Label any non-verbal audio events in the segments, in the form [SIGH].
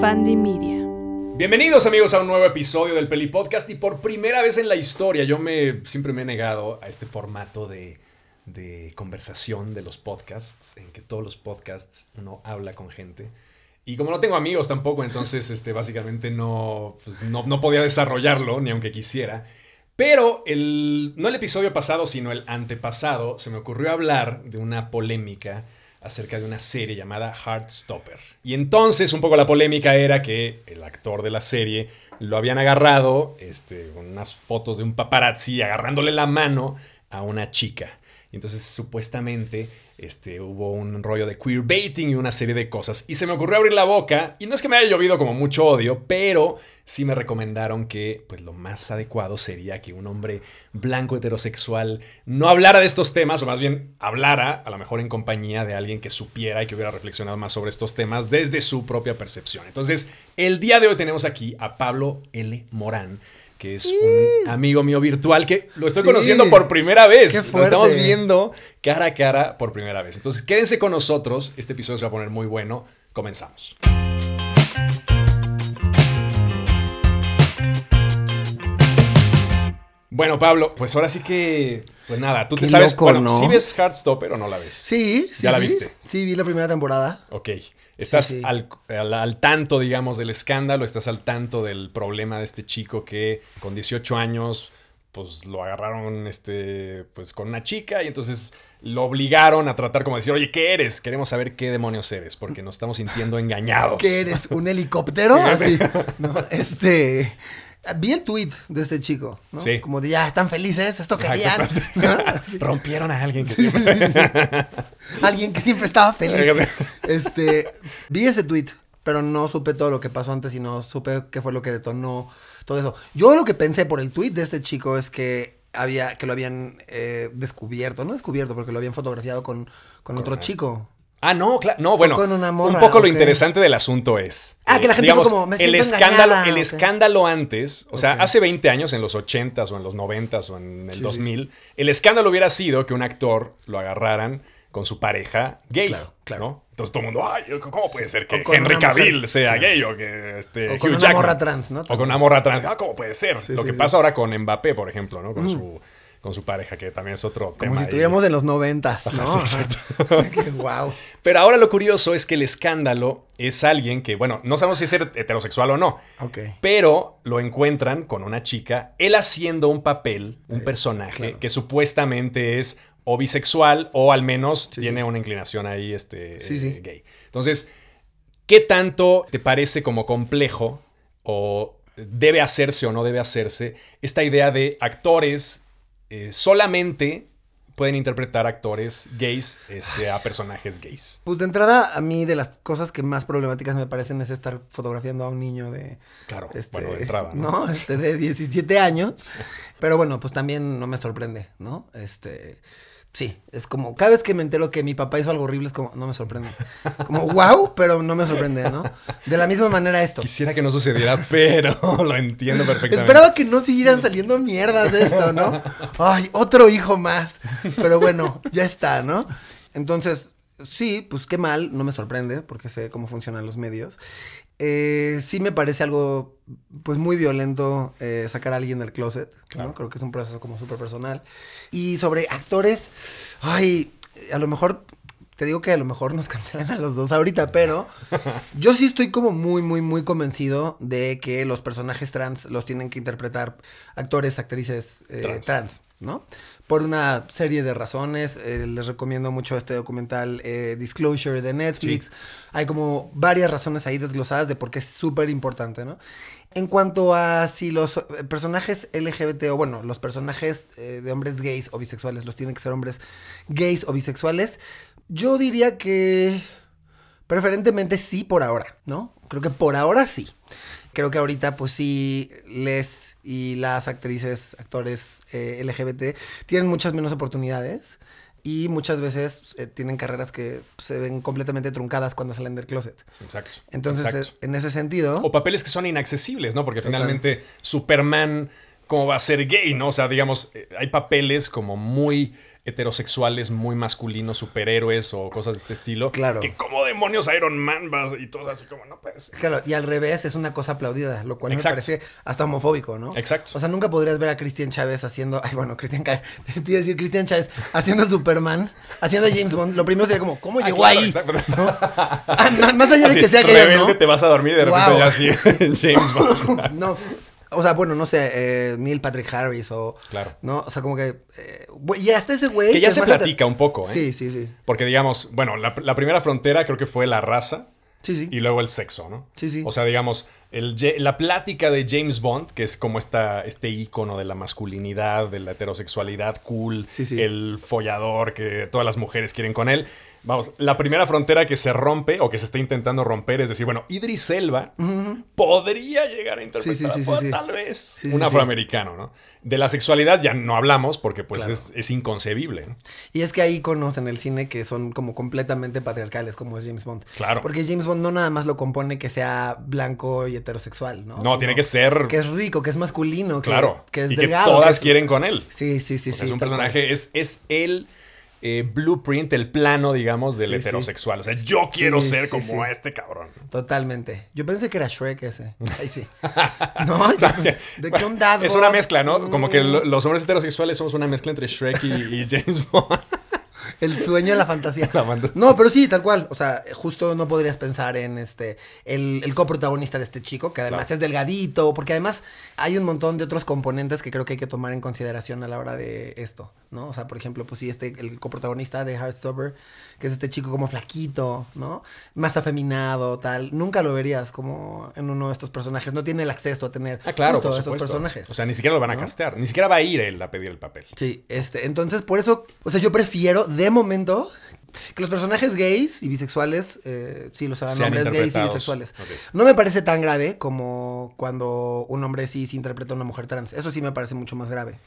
Fandy Media. Bienvenidos amigos a un nuevo episodio del Peli Podcast y por primera vez en la historia yo me siempre me he negado a este formato de, de conversación de los podcasts, en que todos los podcasts uno habla con gente. Y como no tengo amigos tampoco, entonces [LAUGHS] este, básicamente no, pues, no, no podía desarrollarlo, ni aunque quisiera. Pero el, no el episodio pasado, sino el antepasado, se me ocurrió hablar de una polémica acerca de una serie llamada Heartstopper. Y entonces un poco la polémica era que el actor de la serie lo habían agarrado, este, unas fotos de un paparazzi agarrándole la mano a una chica. Y entonces supuestamente este, hubo un rollo de queerbaiting y una serie de cosas. Y se me ocurrió abrir la boca. Y no es que me haya llovido como mucho odio, pero sí me recomendaron que pues, lo más adecuado sería que un hombre blanco heterosexual no hablara de estos temas, o más bien hablara a lo mejor en compañía de alguien que supiera y que hubiera reflexionado más sobre estos temas desde su propia percepción. Entonces, el día de hoy tenemos aquí a Pablo L. Morán que es un amigo mío virtual que lo estoy Sí. conociendo por primera vez. Lo estamos viendo cara a cara por primera vez. Entonces, quédense con nosotros. Este episodio se va a poner muy bueno. Comenzamos. Bueno, Pablo, pues ahora sí que. Pues nada, tú te sabes. loco, bueno, ¿no? ¿sí ves Heartstopper o no la ves? Sí, sí. ¿Ya la viste? Sí, vi la primera temporada. Ok. Estás Sí, sí. Al, al- al tanto, digamos, del escándalo, estás al tanto del problema de este chico que con 18 años, pues lo agarraron este, pues, con una chica y entonces lo obligaron a tratar como decir, oye, ¿qué eres? Queremos saber qué demonios eres, porque nos estamos sintiendo engañados. ¿Qué eres? ¿Un helicóptero? [LAUGHS] Así. [LAUGHS] ¿no? Este. Vi el tweet de este chico, ¿no? Sí. Como de ya están felices, esto querían. ¿qué ¿no? [LAUGHS] Rompieron a alguien que siempre... Alguien que siempre estaba feliz. Este. Vi ese tweet, pero no supe todo lo que pasó antes y no supe qué fue lo que detonó todo eso. Yo lo que pensé por el tweet de este chico es que había, que lo habían eh, descubierto, no descubierto, porque lo habían fotografiado con, con otro chico. Ah, no, claro. No, bueno. con una morra, un poco lo interesante del asunto es. eh, Ah, que la gente digamos, como, "Me el escándalo, engañada", el escándalo antes, o sea, hace 20 años, en los 80s o en los 90s o en el Sí, 2000, el escándalo hubiera sido que un actor lo agarraran con su pareja gay. Claro, claro. ¿no? Entonces todo el mundo, ay, ¿cómo puede ser que Henry mujer, Cavill sea claro. gay o que este, O con Hugh una Jackman? morra trans, ¿no? O con una morra trans. Ah, ¿cómo puede ser? Sí, lo que pasa ahora con Mbappé, por ejemplo, ¿no? Con, su, con su pareja, que también es otro tema. Como si estuviéramos en los noventas, ¿no? Sí, exacto. [LAUGHS] Wow. Pero ahora lo curioso es que el escándalo es alguien que, bueno, no sabemos si es heterosexual o no, Ok. pero lo encuentran con una chica, él haciendo un papel, un personaje Eh, claro. que supuestamente es o bisexual o al menos Sí, tiene sí. una inclinación ahí este, Sí, sí. eh, gay. Entonces, ¿qué tanto te parece como complejo o debe hacerse o no debe hacerse esta idea de actores eh, solamente pueden interpretar actores gays este, a personajes gays? Pues de entrada, a mí de las cosas que más problemáticas me parecen es estar fotografiando a un niño de... Claro, Este, bueno, de entrada, ¿no? [LAUGHS] ¿no? Este, de 17 años. Pero bueno, pues también no me sorprende, ¿no? Este... Sí, es como, cada vez que me entero que mi papá hizo algo horrible es como, no me sorprende. Como, wow, pero no me sorprende, ¿no? De la misma manera esto. Quisiera que no sucediera, pero [LAUGHS] lo entiendo perfectamente. Esperaba que no siguieran saliendo mierdas de esto, ¿no? Ay, otro hijo más. Pero bueno, ya está, ¿no? Entonces, sí, pues qué mal, no me sorprende, porque sé cómo funcionan los medios. Eh, sí me parece algo, pues muy violento eh, sacar a alguien del closet. Creo que es un proceso como súper personal. Y sobre actores, ay, a lo mejor, te digo que a lo mejor nos [LAUGHS] cancelan a los dos ahorita, pero [LAUGHS] yo sí estoy como muy, muy, muy convencido de que los personajes trans los tienen que interpretar actores, actrices eh, Trans. trans. ¿no? Por una serie de razones. eh, les recomiendo mucho este documental eh, Disclosure de Netflix. Hay como varias razones ahí desglosadas de por qué es súper importante, ¿no? En cuanto a si los eh, personajes LGBT o bueno, los personajes eh, de hombres gays o bisexuales los tienen que ser hombres gays o bisexuales, yo diría que preferentemente sí por ahora, ¿no? Creo que por ahora sí. Creo que ahorita pues sí les y las actrices, actores eh, LGBT tienen muchas menos oportunidades y muchas veces eh, tienen carreras que se ven completamente truncadas cuando salen del closet. Exacto. Entonces, exacto. eh, en ese sentido... O papeles que son inaccesibles, ¿no? Porque finalmente Superman, ¿cómo va a ser gay, no? O sea, digamos, hay papeles como muy heterosexuales muy masculinos, superhéroes o cosas de este estilo. Claro. Que como demonios Iron Man vas y todo así como no puede ser. Claro, y al revés es una cosa aplaudida, lo cual Exacto. me parece hasta homofóbico, ¿no? Exacto. O sea, nunca podrías ver a Cristian Chávez haciendo, ay, bueno, Cristian Ca- [LAUGHS] te iba a decir Cristian Chávez haciendo Superman, haciendo James Bond. Lo primero sería como, ¿cómo Ah, llegó claro, ahí? exacto. ¿No? Ah, [LAUGHS] más allá de Así, que sea gay rebelde, o te vas a dormir y de repente Wow. ya así [LAUGHS] James Bond. no. O sea, bueno, no sé, eh, Neil Patrick Harris o... Claro. ¿No? O sea, como que... eh, y hasta ese güey... Que ya se platica un poco, ¿eh? Sí, sí, sí. Porque digamos, bueno, la, la primera frontera creo que fue la raza Sí, sí. y luego el sexo, ¿no? Sí, sí. O sea, digamos, el, la plática de James Bond, que es como esta, este ícono de la masculinidad, de la heterosexualidad cool, Sí, sí. el follador que todas las mujeres quieren con él. Vamos, la primera frontera que se rompe o que se está intentando romper es decir, bueno, Idris Elba podría llegar a interpretar Sí, tal vez un afroamericano, ¿no? De la sexualidad ya no hablamos porque pues Claro. es, es inconcebible, ¿no? Y es que hay iconos en el cine que son como completamente patriarcales, como es James Bond. Claro. Porque James Bond no nada más lo compone que sea blanco y heterosexual, ¿no? No, tiene que ser... Que es rico, que es masculino, que, claro. que es y delgado. que todas es- quieren con él. Sí, sí, sí, O sea, sí. es un cual. personaje, es, es el eh, blueprint, el plano, digamos, del Sí, heterosexual. O sea, yo quiero Sí, ser sí, como este cabrón. Totalmente. Yo pensé que era Shrek ese. Ahí sí. [LAUGHS] No, yo- de que un dad Es una mezcla, ¿no? Como que mm, lo- los hombres heterosexuales somos una mezcla entre Shrek y, y James Bond. El sueño de la fantasía. [LAUGHS] La fantasía. No, pero sí, tal cual. O sea, justo no podrías pensar en este el, el coprotagonista de este chico, que además Claro. es delgadito, porque además hay un montón de otros componentes que creo que hay que tomar en consideración a la hora de esto, ¿no? O sea, por ejemplo, pues sí, este, el coprotagonista de Heartstopper, que es este chico como flaquito, ¿no? Más afeminado, tal. Nunca lo verías como en uno de estos personajes. No tiene el acceso a tener Ah, claro, justo por estos personajes. O sea, ni siquiera lo van a ¿No? castear. Ni siquiera va a ir él a pedir el papel. Sí, este, entonces por eso, o sea, yo prefiero de momento que los personajes gays y bisexuales, eh, sí, los hagan hombres gays y bisexuales. No me parece tan grave como cuando un hombre cis interpreta a una mujer trans. Eso sí me parece mucho más grave.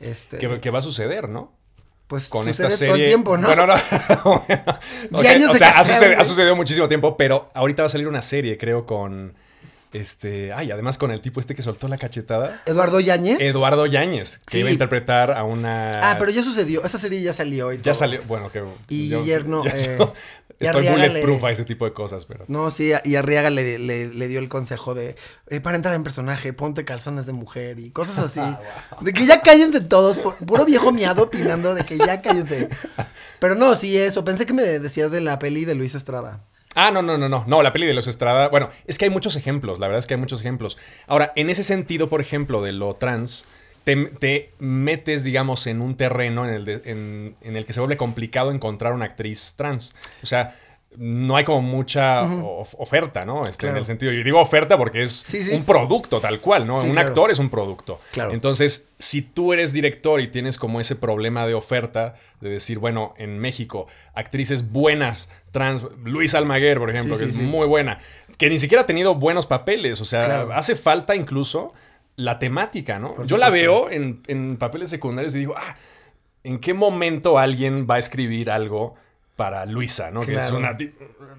Este, ¿Qué, qué va a suceder, no? pues Con esta serie. todo el tiempo, ¿no? Bueno, no. [LAUGHS] Bueno, ok, Diarios O sea, ha sucedido muchísimo tiempo, pero ahorita va a salir una serie, creo, con. Este. Ay, además con el tipo este que soltó la cachetada. Eduardo Yáñez. Eduardo Yáñez, que Sí. iba a interpretar a una. Ah, pero ya sucedió. Esa serie ya salió. Y Ya todo. salió. Bueno, que. Y yo- Guillermo, [LAUGHS] ya eh, so- y Estoy Arriaga le- bulletproof a ese tipo de cosas, pero. No, sí, y Arriaga le, le- le dio el consejo de, eh, para entrar en personaje, ponte calzones de mujer y cosas así. [LAUGHS] De que ya cállense todos, pu- puro viejo miado opinando de que ya cállense. [LAUGHS] Pero no, sí, eso. Pensé que me decías de la peli de Luis Estrada. Ah, no, no, no, no. No, la peli de los Estrada. Bueno, es que hay muchos ejemplos. La verdad es que hay muchos ejemplos. Ahora, en ese sentido, por ejemplo, de lo trans, te, te metes, digamos, en un terreno en el, en el que se vuelve complicado encontrar una actriz trans. O sea, no hay como mucha of- oferta, ¿no? Este, En el sentido, yo digo oferta porque es Sí, sí. un producto tal cual, ¿no? Sí, un claro. actor es un producto. Claro. Entonces, si tú eres director y tienes como ese problema de oferta, de decir, bueno, en México, actrices buenas, trans, Luis Almaguer, por ejemplo, que es muy buena, que ni siquiera ha tenido buenos papeles, o sea, hace falta incluso la temática, ¿no? Por Yo la veo en, en papeles secundarios y digo, ah, ¿en qué momento alguien va a escribir algo para Luisa, ¿no? Que es una,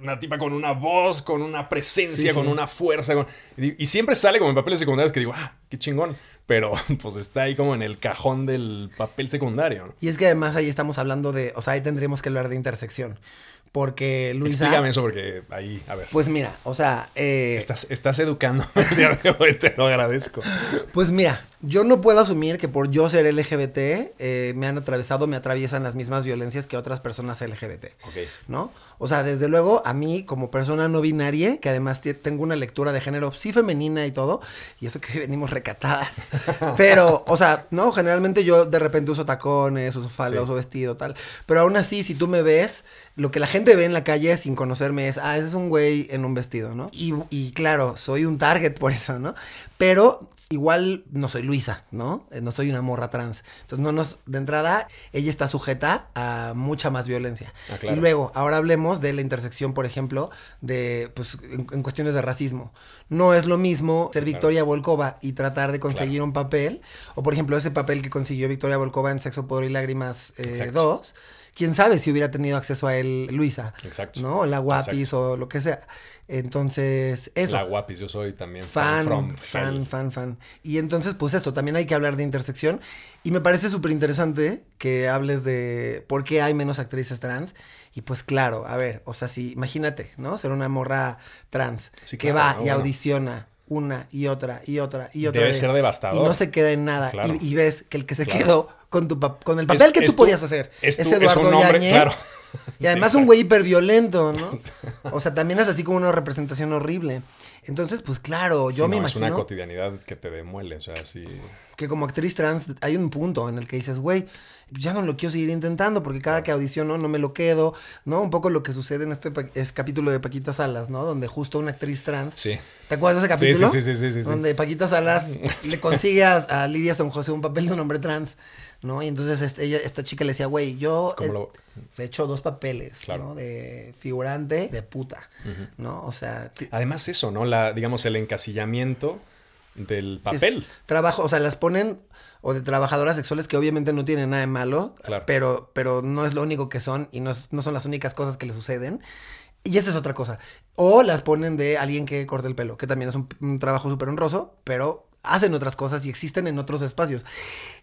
una tipa con una voz, con una presencia, Sí, con sí. una fuerza. con- y, y siempre sale como en papeles secundarios que digo, ah, qué chingón. Pero [LAUGHS] pues está ahí como en el cajón del papel secundario, ¿no? Y es que además ahí estamos hablando de, o sea, ahí tendríamos que hablar de intersección. Porque Luisa... Explícame eso porque ahí, a ver. Pues mira, o sea, eh, Estás, estás educando el día de hoy, te lo agradezco. Pues mira, yo no puedo asumir que por yo ser LGBT eh, me han atravesado, me atraviesan las mismas violencias que otras personas LGBT. ¿No? O sea, desde luego, a mí, como persona no binaria, que además tengo una lectura de género sí femenina y todo, y eso que [LAUGHS] venimos recatadas. [LAUGHS] Pero, o sea, no, generalmente yo de repente uso tacones, uso falda, Sí. uso vestido, tal. Pero aún así, si tú me ves, lo que la gente ve en la calle sin conocerme es, ah, ese es un güey en un vestido, ¿no? Y, y claro, soy un target por eso, ¿no? Pero igual no soy Luisa, ¿no? Eh, No soy una morra trans. Entonces, no nos, de entrada, ella está sujeta a mucha más violencia. Ah, claro. Y luego, ahora hablemos de la intersección, por ejemplo, de, pues, en, en cuestiones de racismo. No es lo mismo ser Claro. Victoria Volkova y tratar de conseguir Claro. un papel, o por ejemplo, ese papel que consiguió Victoria Volkova en Sexo, Poder y Lágrimas Exacto. 2, quién sabe si hubiera tenido acceso a él Luisa. Exacto. ¿No? La Guapis o lo que sea. Entonces, eso. La Guapis, yo soy también fan, fan, fan, fan. Y entonces, pues eso, también hay que hablar de intersección. Y me parece súper interesante que hables de por qué hay menos actrices trans. Y pues claro, a ver, o sea, si, imagínate, ¿no? Ser una morra trans Sí, que claro, va ¿no? y Bueno. audiciona una y otra y otra y otra Debe vez. ser devastador. Y no se queda en nada. Claro. Y, y ves que el que se Claro. quedó con, tu con el papel Es- que tú podías hacer es es, tu- es Eduardo Yáñez. claro. [LAUGHS] Y además Sí, un güey hiperviolento, ¿no? [LAUGHS] O sea, también es así como una representación horrible. Entonces, pues claro, yo Sí, me no, Es una imagino cotidianidad que te demuele, o sea, sí. que como actriz trans hay un punto en el que dices, güey, ya no lo quiero seguir intentando porque cada que audiciono no me lo quedo, ¿no? Un poco lo que sucede en este es capítulo de Paquita Salas, ¿no? Donde justo una actriz trans, Sí. ¿te acuerdas de ese sí, capítulo? sí, sí, sí, sí, sí. Donde Paquita Salas [LAUGHS] le consigue a, a Lidia San José un papel de un hombre trans, ¿no? Y entonces este- ella, esta chica le decía, güey, yo ¿Cómo eh, lo- se he hecho dos papeles, Claro. ¿no? De figurante, de puta, ¿no? O sea, Además eso, ¿no? La, digamos, el encasillamiento del Sí, papel. trabajo, o sea, las ponen o de trabajadoras sexuales que obviamente no tienen nada de malo, Claro. pero, pero no es lo único que son y no, es- no son las únicas cosas que le suceden. Y esta es otra cosa. O las ponen de alguien que corta el pelo, que también es un, un trabajo súper honroso, pero hacen otras cosas y existen en otros espacios.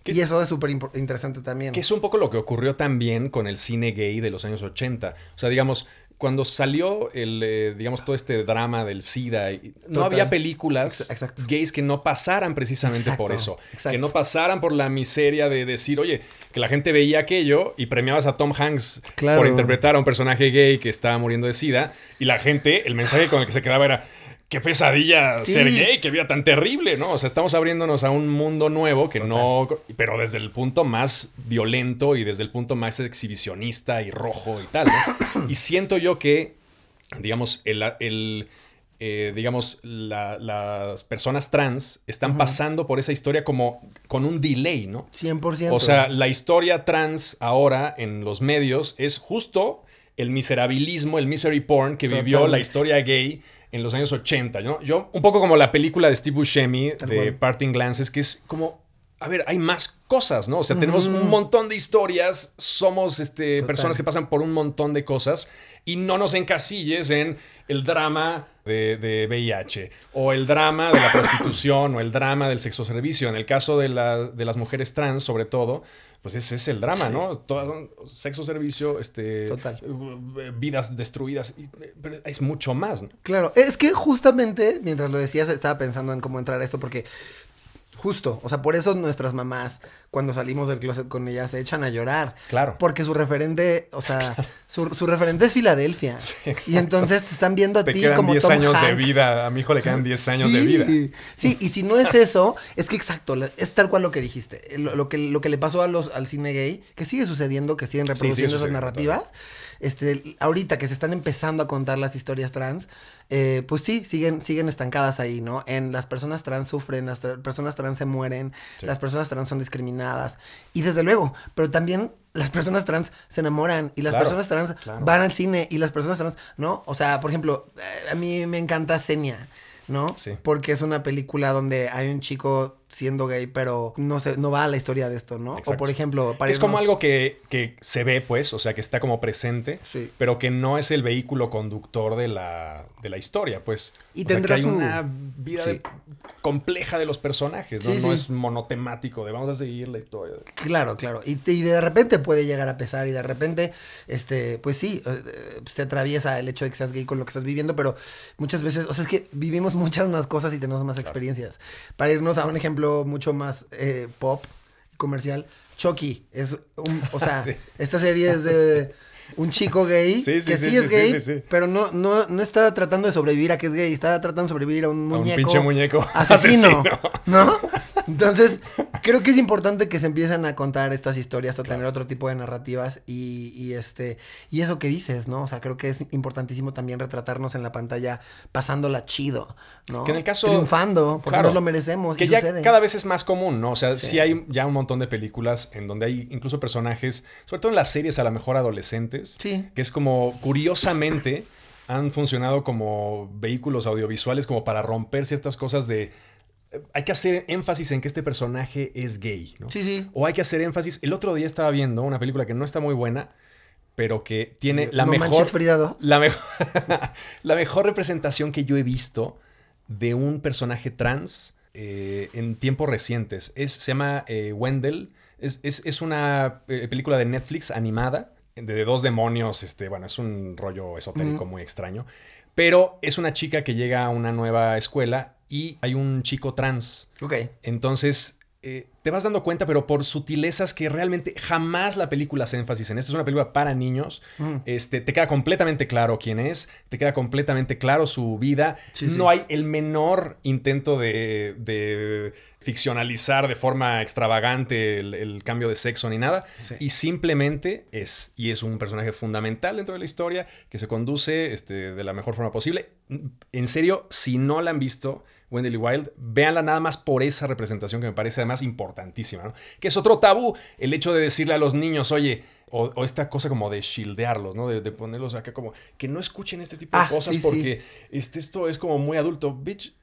¿Qué- Y eso es súper interesante también. Que es un poco lo que ocurrió también con el cine gay de los años 80. O sea, digamos, cuando salió el, eh, digamos, todo este drama del SIDA, y- no Total. había películas exacto. gays que no pasaran precisamente por eso. exacto. Que no pasaran por la miseria de decir, oye, que la gente veía aquello y premiabas a Tom Hanks Claro. por interpretar a un personaje gay que estaba muriendo de SIDA. Y la gente, el mensaje con el que se quedaba era... Qué pesadilla Sí. ser gay, qué vida tan terrible, ¿no? O sea, estamos abriéndonos a un mundo nuevo que no, pero desde el punto más violento y desde el punto más exhibicionista y rojo y tal, ¿no? [COUGHS] Y siento yo que, digamos, el, el, eh, digamos, la- las personas trans están pasando por esa historia como con un delay, ¿no? 100%. O sea, la historia trans ahora en los medios es justo el miserabilismo, el misery porn que vivió la historia gay en los años 80, ¿no? Yo, un poco como la película de Steve Buscemi Tal de cual. Parting Glances, que es como, a ver, hay más cosas, ¿no? O sea, tenemos un montón de historias, somos este, Total. personas que pasan por un montón de cosas y no nos encasilles en el drama de, de VIH o el drama de la prostitución o el drama del sexo servicio. En el caso de, la- de las mujeres trans, sobre todo, pues ese es el drama, ¿no? Todo, sexo servicio, este, Total. eh, vidas destruidas, y- pero es mucho más, ¿no? Claro, es que justamente mientras lo decías estaba pensando en cómo entrar a esto porque justo, o sea, por eso nuestras mamás cuando salimos del closet con ellas se echan a llorar. Claro. Porque su referente, o sea, [LAUGHS] su, su referente es Filadelfia. y entonces te están viendo a Te ti quedan como 10 Tom años de vida. A mi hijo le quedan 10 años Sí, de vida. Sí, y si no es eso, es que exacto, es tal cual lo que dijiste. Lo, lo que, lo que le pasó a los, al cine gay, que sigue sucediendo, que siguen sigue reproduciendo esas narrativas. Este, ahorita que se están empezando a contar las historias trans, eh, pues sí, siguen, siguen estancadas ahí, ¿no? En las personas trans sufren, las tra- personas trans se mueren, Sí. las personas trans son discriminadas. Y desde luego, pero también las personas trans se enamoran y las Claro, personas trans claro. van al cine y las personas trans, ¿no? O sea, por ejemplo, eh, a mí me encanta Senia, ¿no? Sí. Porque es una película donde hay un chico siendo gay, pero no se, no va a la historia de esto, ¿no? O por ejemplo, para es como algo que, que se ve, pues, o sea, que está como presente, Sí. pero que no es el vehículo conductor de la, de la historia, pues. Y O sea, tendrá que hay su- una vida Sí. de- compleja de los personajes, ¿no? Sí, no es monotemático de vamos a seguir la historia. Claro, claro. Y, y de repente puede llegar a pesar y de repente, este, pues sí, eh, eh, se atraviesa el hecho de que seas gay con lo que estás viviendo, pero muchas veces, o sea, es que vivimos [LAUGHS] muchas más cosas y tenemos más experiencias. Para irnos a un ejemplo mucho más eh, pop, comercial, Chucky es un, o sea, [LAUGHS] Sí. esta serie es de [LAUGHS] un chico gay Sí, sí, que sí, es gay, pero no, no, no está tratando de sobrevivir a que es gay, está tratando de sobrevivir a un A un muñeco. pinche muñeco [LAUGHS] asesino, asesino. ¿no? Entonces, creo que es importante que se empiecen a contar estas historias, a tener otro tipo de narrativas y, y este y eso que dices, ¿no? O sea, creo que es importantísimo también retratarnos en la pantalla pasándola chido, ¿no? Que en el caso- triunfando, porque Claro. nos lo merecemos Que y ya sucede. cada vez es más común, ¿no? O sea, sí. Sí. hay ya un montón de películas en donde hay incluso personajes, sobre todo en las series a lo mejor adolescentes, Sí. que es como curiosamente han funcionado como vehículos audiovisuales como para romper ciertas cosas de hay que hacer énfasis en que este personaje es gay, ¿no? Sí, sí. O hay que hacer énfasis. El otro día estaba viendo una película que no está muy buena, pero que tiene la no mejor. manches Frida 2. La, mejor [LAUGHS] la mejor representación que yo he visto de un personaje trans eh, en tiempos recientes. Es, se llama eh, Wendell. Es, es- es una eh, película de Netflix animada de dos demonios. Este, bueno, es un rollo esotérico muy extraño. Pero es una chica que llega a una nueva escuela y hay un chico trans. Ok. Entonces, eh, te vas dando cuenta, pero por sutilezas que realmente jamás la película hace énfasis en esto. Es una película para niños. Mm. Este, te queda completamente claro quién es, te queda completamente claro su vida. Sí, sí. no hay el menor intento de, de ficcionalizar de forma extravagante el, el cambio de sexo ni nada. Sí. Y simplemente es, y es un personaje fundamental dentro de la historia que se conduce este, de la mejor forma posible. En serio, si no la han visto, Wendell Wild, véanla nada más por esa representación que me parece además importantísima, ¿no? Que es otro tabú, el hecho de decirle a los niños, oye, o, o esta cosa como de shildearlos, ¿no? De, de ponerlos acá como, que no escuchen este tipo de Ah, cosas sí, sí. porque Este, esto es como muy adulto. Bitch,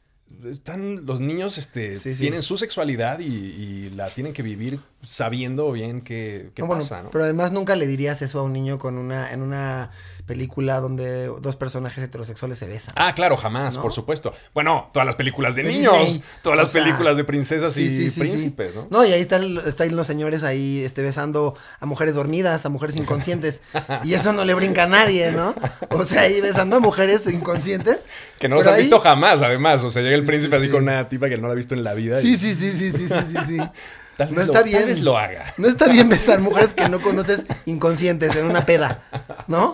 están los niños este, Sí, sí. tienen su sexualidad y, y la tienen que vivir sabiendo bien qué, qué No, bueno, pasa, ¿no? Pero además nunca le dirías eso a un niño con una, en una película donde dos personajes heterosexuales se besan. Ah, claro, jamás, ¿No? por supuesto. Bueno, todas las películas de, De niños, Disney. todas las O sea, películas de princesas Sí, y príncipes. ¿no? No, y ahí están, están los señores ahí este, besando a mujeres dormidas, a mujeres inconscientes. [LAUGHS] y eso no le brinca a nadie, ¿no? O sea, ahí besando a mujeres inconscientes. Que no has ahí- visto jamás, además. O sea, llega el Sí, príncipe sí, así sí. con una tipa que no la ha visto en la vida. y Sí, sí, sí, sí, sí, sí, sí, sí. [LAUGHS] No está lo- bien. Tal vez lo haga. No está bien besar mujeres que no conoces inconscientes en una peda, ¿no?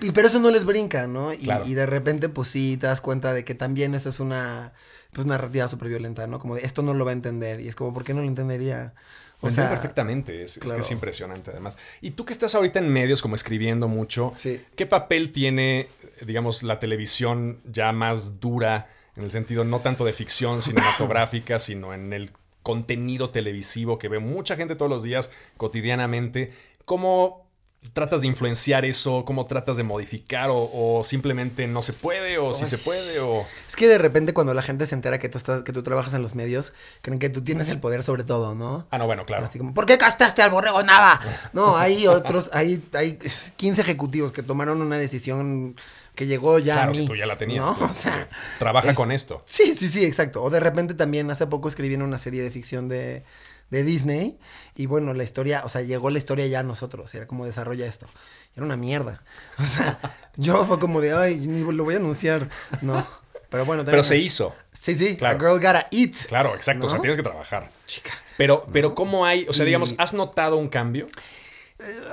Y pero eso no les brinca, ¿no? Y, Claro. y de repente, pues sí, te das cuenta de que también esa es una pues narrativa súper violenta, ¿no? Como de esto no lo va a entender. Y es como, ¿por qué no lo entendería? O sea, perfectamente, es, es que es impresionante además. Y tú que estás ahorita en medios como escribiendo mucho, Sí. ¿qué papel tiene, digamos, la televisión ya más dura en el sentido no tanto de ficción cinematográfica, [LAUGHS] sino en el contenido televisivo que ve mucha gente todos los días, cotidianamente? ¿Cómo tratas de influenciar eso? ¿Cómo tratas de modificar? ¿O, o simplemente no se puede? ¿O sí se puede? ¿O Es que de repente cuando la gente se entera que tú estás, que tú trabajas en los medios, creen que tú tienes el poder sobre todo, ¿no? Ah, no, bueno, claro. Así como, ¿por qué castaste al borrego Nava? No, hay otros, hay, hay 15 ejecutivos que tomaron una decisión que llegó ya Claro, a que mí. tú ya la tenías. ¿no? [LAUGHS] O sea, sí. Trabaja es- con esto. Sí, sí, sí, exacto. O de repente también hace poco escribí en una serie de ficción de, de Disney y bueno, la historia, o sea, llegó la historia ya a nosotros, era como desarrolla esto. Era una mierda. [LAUGHS] O sea, yo fue como de, ay, ni lo voy a anunciar. No. Pero bueno, Pero también- se hizo. Sí, sí, Claro. a girl gotta eat. Claro, exacto. O sea, tienes que trabajar. Chica. Pero, pero ¿cómo hay? O sea, digamos, ¿has notado un cambio?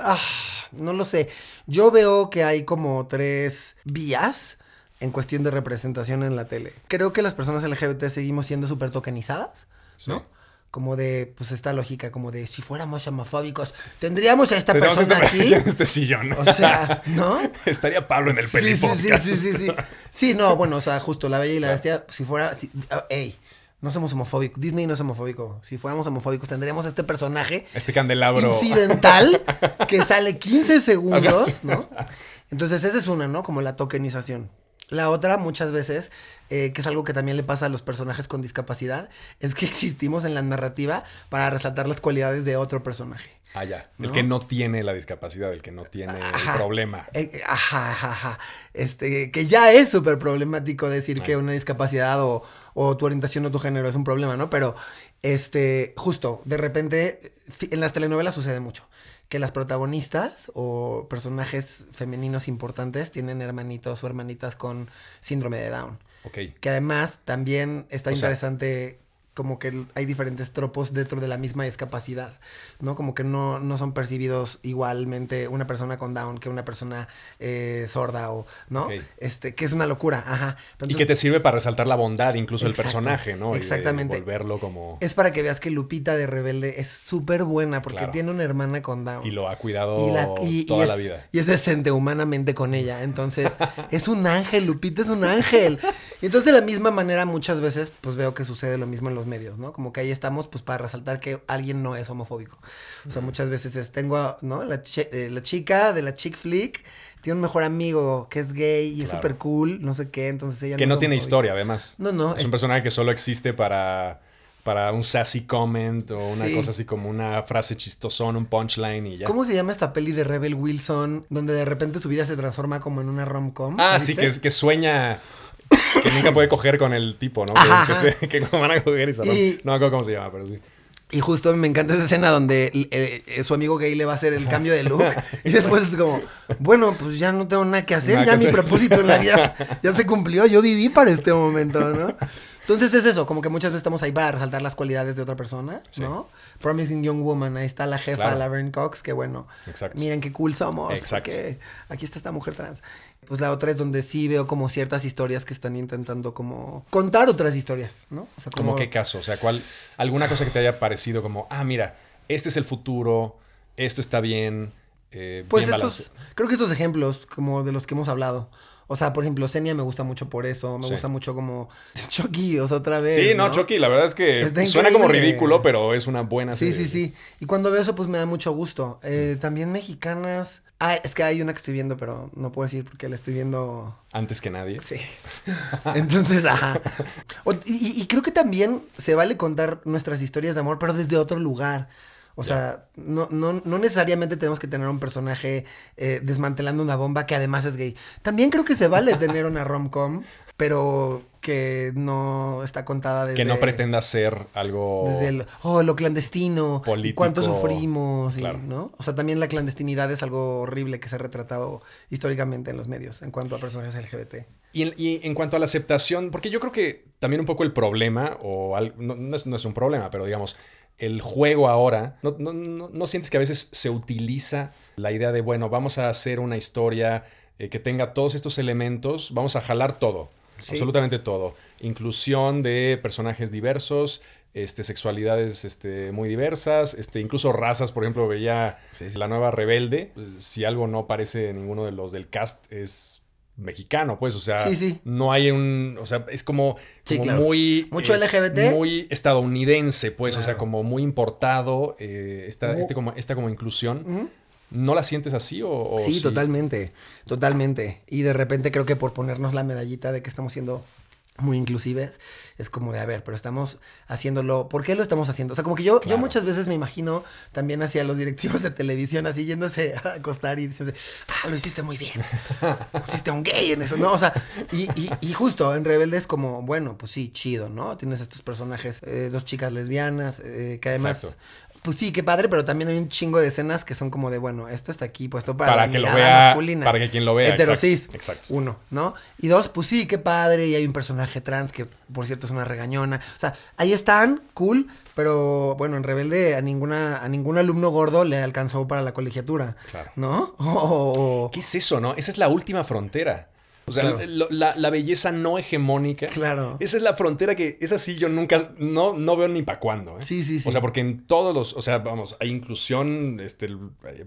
Ah, no lo sé. Yo veo que hay como tres vías en cuestión de representación en la tele. Creo que las personas LGBT seguimos siendo súper tokenizadas, ¿no? Sí. Como de, pues esta lógica, como de si fuéramos homofóbicos, tendríamos a esta persona este, aquí. [LAUGHS] en este sillón. O sea, [LAUGHS] ¿no? Estaría Pablo en el Sí, peli sí, sí, sí, sí, sí. Sí, no, bueno, o sea, justo La Bella y la Bestia, si fuera, si, ah, ey, no somos homofóbicos, Disney no es homofóbico. Si fuéramos homofóbicos tendríamos a este personaje Este candelabro. incidental que sale 15 [LAUGHS] segundos. ¿no? Entonces esa es una, ¿no? Como la tokenización. La otra, muchas veces, eh, que es algo que también le pasa a los personajes con discapacidad, es que [LAUGHS] existimos en la narrativa para resaltar las cualidades de otro personaje. Ah, ya. El ¿No? que no tiene la discapacidad, el que no tiene Ajá. el problema. Eh, eh, ajá, ajá, ajá. Este, que ya es súper problemático decir que una discapacidad o, o tu orientación o tu género es un problema, ¿no? Pero, este, justo, de repente, en las telenovelas sucede mucho. Que las protagonistas o personajes femeninos importantes tienen hermanitos o hermanitas con síndrome de Down. Ok. Que además también está O interesante como que hay diferentes tropos dentro de la misma discapacidad, ¿no? Como que no, no son percibidos igualmente una persona con Down que una persona eh, sorda o, ¿no? Este, que es una locura, ajá. Y que te sirve para resaltar la bondad incluso del personaje, ¿no? Y exactamente. volverlo como... Es para que veas que Lupita de Rebelde es súper buena porque Claro. tiene una hermana con Down. Y lo ha cuidado Y la- y- y toda es, la vida. Y es decente humanamente con ella. Entonces, es un ángel, Lupita es un ángel. Y entonces, de la misma manera, muchas veces, pues veo que sucede lo mismo en los medios, ¿no? Como que ahí estamos, pues, para resaltar que alguien no es homofóbico. O sea, muchas veces es, tengo, ¿no? La, chi- eh, la chica de la chick flick tiene un mejor amigo que es gay y es súper cool, no sé qué, entonces ella Que no tiene historia, además. No, no, Es es- un personaje que solo existe para, para un sassy comment o una Sí. cosa así como una frase chistosón, un punchline y ya. ¿Cómo se llama esta peli de Rebel Wilson donde de repente su vida se transforma como en una rom-com? Ah, ¿La sí, que sueña que nunca puede coger con el tipo, ¿no? Que- Ajá, que, ajá. se- [LAUGHS] que van a coger y se rompe. Y- No me acuerdo cómo se llama, pero sí. Y justo me encanta esa escena donde eh, eh, su amigo gay le va a hacer el cambio de look. y después es como, bueno, pues ya no tengo nada que hacer. Nada ya que mi hacer. propósito en la vida [LAUGHS] ya se cumplió. Yo viví para este momento, ¿no? Entonces es eso, como que muchas veces estamos ahí para resaltar las cualidades de otra persona, Sí. ¿no? Promising Young Woman, ahí está la jefa, Claro. la Vern Cox, que bueno, Exacto. miren qué cool somos, Exacto. porque aquí está esta mujer trans. Pues la otra es donde sí veo como ciertas historias que están intentando como contar otras historias, ¿no? O sea, ¿Cómo qué caso? O sea, ¿cuál, alguna cosa que te haya parecido como, ah, mira, este es el futuro, esto está bien, eh, Pues bien estos, creo que estos ejemplos, como de los que hemos hablado. O sea, por ejemplo, Senia me gusta mucho por eso. Me Sí. gusta mucho como [LAUGHS] Chucky, o sea, otra vez. Sí, no, Chucky, la verdad es que Está suena como ridículo, pero es una buena Sí, serie. sí, sí. Y cuando veo eso, pues me da mucho gusto. Eh, también mexicanas. Ah, es que hay una que estoy viendo, pero no puedo decir porque la estoy viendo. Antes que nadie. Sí. [LAUGHS] Entonces, ajá. O- y, y creo que también se vale contar nuestras historias de amor, pero desde otro lugar. O sea, no, no, no necesariamente tenemos que tener un personaje eh, desmantelando una bomba que además es gay. También creo que se vale [LAUGHS] tener una rom-com, pero que no está contada desde... Que no pretenda ser algo... Desde el, oh, lo clandestino, Político, cuánto sufrimos, y. ¿no? O sea, también la clandestinidad es algo horrible que se ha retratado históricamente en los medios en cuanto a personajes LGBT. Y en, y en cuanto a la aceptación, porque yo creo que también un poco el problema, o al- no, no es, no es un problema, pero digamos, el juego ahora, no, no- no- no sientes que a veces se utiliza la idea de, bueno, vamos a hacer una historia eh, que tenga todos estos elementos, vamos a jalar todo, Sí. absolutamente todo. Inclusión de personajes diversos. Este, sexualidades este, muy diversas, este, incluso razas, por ejemplo, veía Sí, sí. la nueva Rebelde, si algo no parece ninguno de los del cast es mexicano, pues, o sea, Sí, sí. no hay un, o sea, es como, Sí, como claro. muy... eh, Mucho LGBT. Muy estadounidense, pues, o sea, como muy importado, eh, esta, este como, esta como inclusión. ¿No la sientes así o, o sí, totalmente, totalmente. Y de repente creo que por ponernos la medallita de que estamos siendo muy inclusives, es como de, a ver, pero estamos haciéndolo, ¿por qué lo estamos haciendo? O sea, como que yo, yo muchas veces me imagino también hacia los directivos de televisión así yéndose [LAUGHS] a acostar y diciendo, ah, lo hiciste muy bien, [LAUGHS] pusiste a un gay en eso, ¿no? O sea, y, y, y justo en Rebelde es como, bueno, pues sí, chido, ¿no? Tienes estos personajes, eh, dos chicas lesbianas, eh, que además... Exacto. Pues sí, qué padre, pero también hay un chingo de escenas que son como de, bueno, esto está aquí puesto para, Para la que lo mirada vea, masculina. para que quien lo vea, Heterosis. exacto, exacto. Uno, ¿no? Y dos, pues sí, qué padre. Y hay un personaje trans que, por cierto, es una regañona. O sea, ahí están, cool. Pero bueno, en Rebelde a ninguna, a ningún alumno gordo le alcanzó para la colegiatura. Claro. ¿No? [LAUGHS] O- o- ¿Qué es eso, no? Esa es la última frontera. O sea, Claro. la, la belleza no hegemónica. Claro. Esa es la frontera que, es así, yo nunca, no, no veo ni para cuándo. ¿eh? Sí, sí, sí. O sea, porque en todos los, o sea, vamos, hay inclusión, este,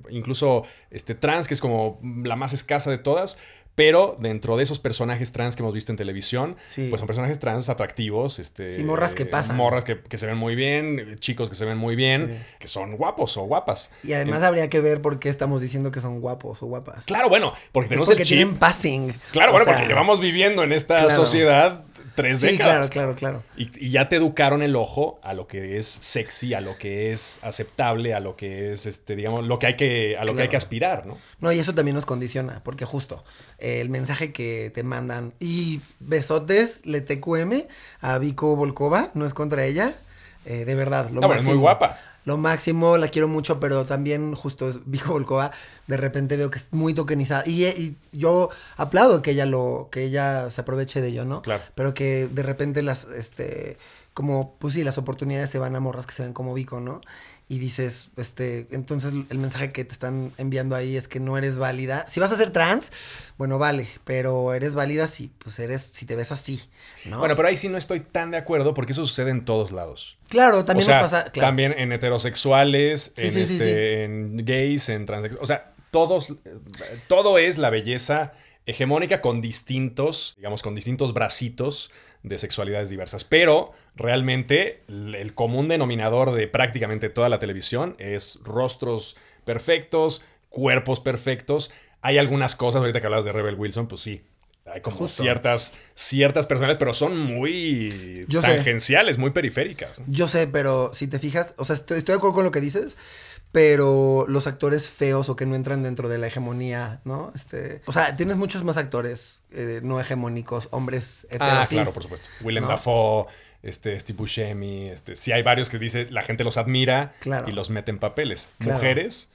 incluso este, trans, que es como la más escasa de todas, pero dentro de esos personajes trans que hemos visto en televisión, Sí. pues son personajes trans atractivos, este, Sí, morras que eh, pasan. Morras que, que se ven muy bien, chicos que se ven muy bien, Sí. que son guapos o guapas. Y además habría que ver por qué estamos diciendo que son guapos o guapas. Claro, bueno, porque Es tenemos porque el chip. tienen passing. Claro, O bueno, sea, porque llevamos viviendo en esta claro. sociedad tres Sí, décadas. claro, claro, claro. Y, y ya te educaron el ojo a lo que es sexy, a lo que es aceptable, a lo que es, este, digamos, lo que hay que, a lo que hay que aspirar, ¿no? No, y eso también nos condiciona, porque justo eh, el mensaje que te mandan y besotes, le TQM a Vico Volkova, no es contra ella, eh, de verdad, lo No, pero es máximo. muy guapa. Lo máximo, la quiero mucho, pero también justo es [LAUGHS] Vico Volkova, de repente veo que es muy tokenizada. Y, eh, y yo aplaudo que ella lo, que ella se aproveche de ello, ¿no? Claro. Pero que de repente las, este, como, pues sí, las oportunidades se van a morras que se ven como Vico, ¿no? Y dices, este, entonces el mensaje que te están enviando ahí es que no eres válida. Si vas a ser trans, bueno, vale, pero eres válida si, pues eres, si te ves así, ¿no? Bueno, pero ahí sí no estoy tan de acuerdo porque eso sucede en todos lados. claro, también o sea, nos pasa, claro. también en heterosexuales, Sí, en, sí, sí, este, sí. en gays, en transexuales. O sea, todos, todo es la belleza hegemónica con distintos, digamos, con distintos bracitos de sexualidades diversas. Pero realmente el común denominador de prácticamente toda la televisión es rostros perfectos, cuerpos perfectos. Hay algunas cosas, ahorita que hablas de Rebel Wilson, pues sí. hay como Justo. ciertas, ciertas personalidades, pero son muy Yo sé. tangenciales, muy periféricas. Yo sé, pero si te fijas, o sea, estoy, estoy de acuerdo con lo que dices, pero los actores feos o que no entran dentro de la hegemonía, ¿no? Este, o sea, tienes muchos más actores eh, no hegemónicos, hombres Ah, heterosis. claro, por supuesto. Willem ¿no? Dafoe, este, Steve Buscemi, este, sí hay varios que dice, la gente los admira Claro. y los mete en papeles. Claro. Mujeres,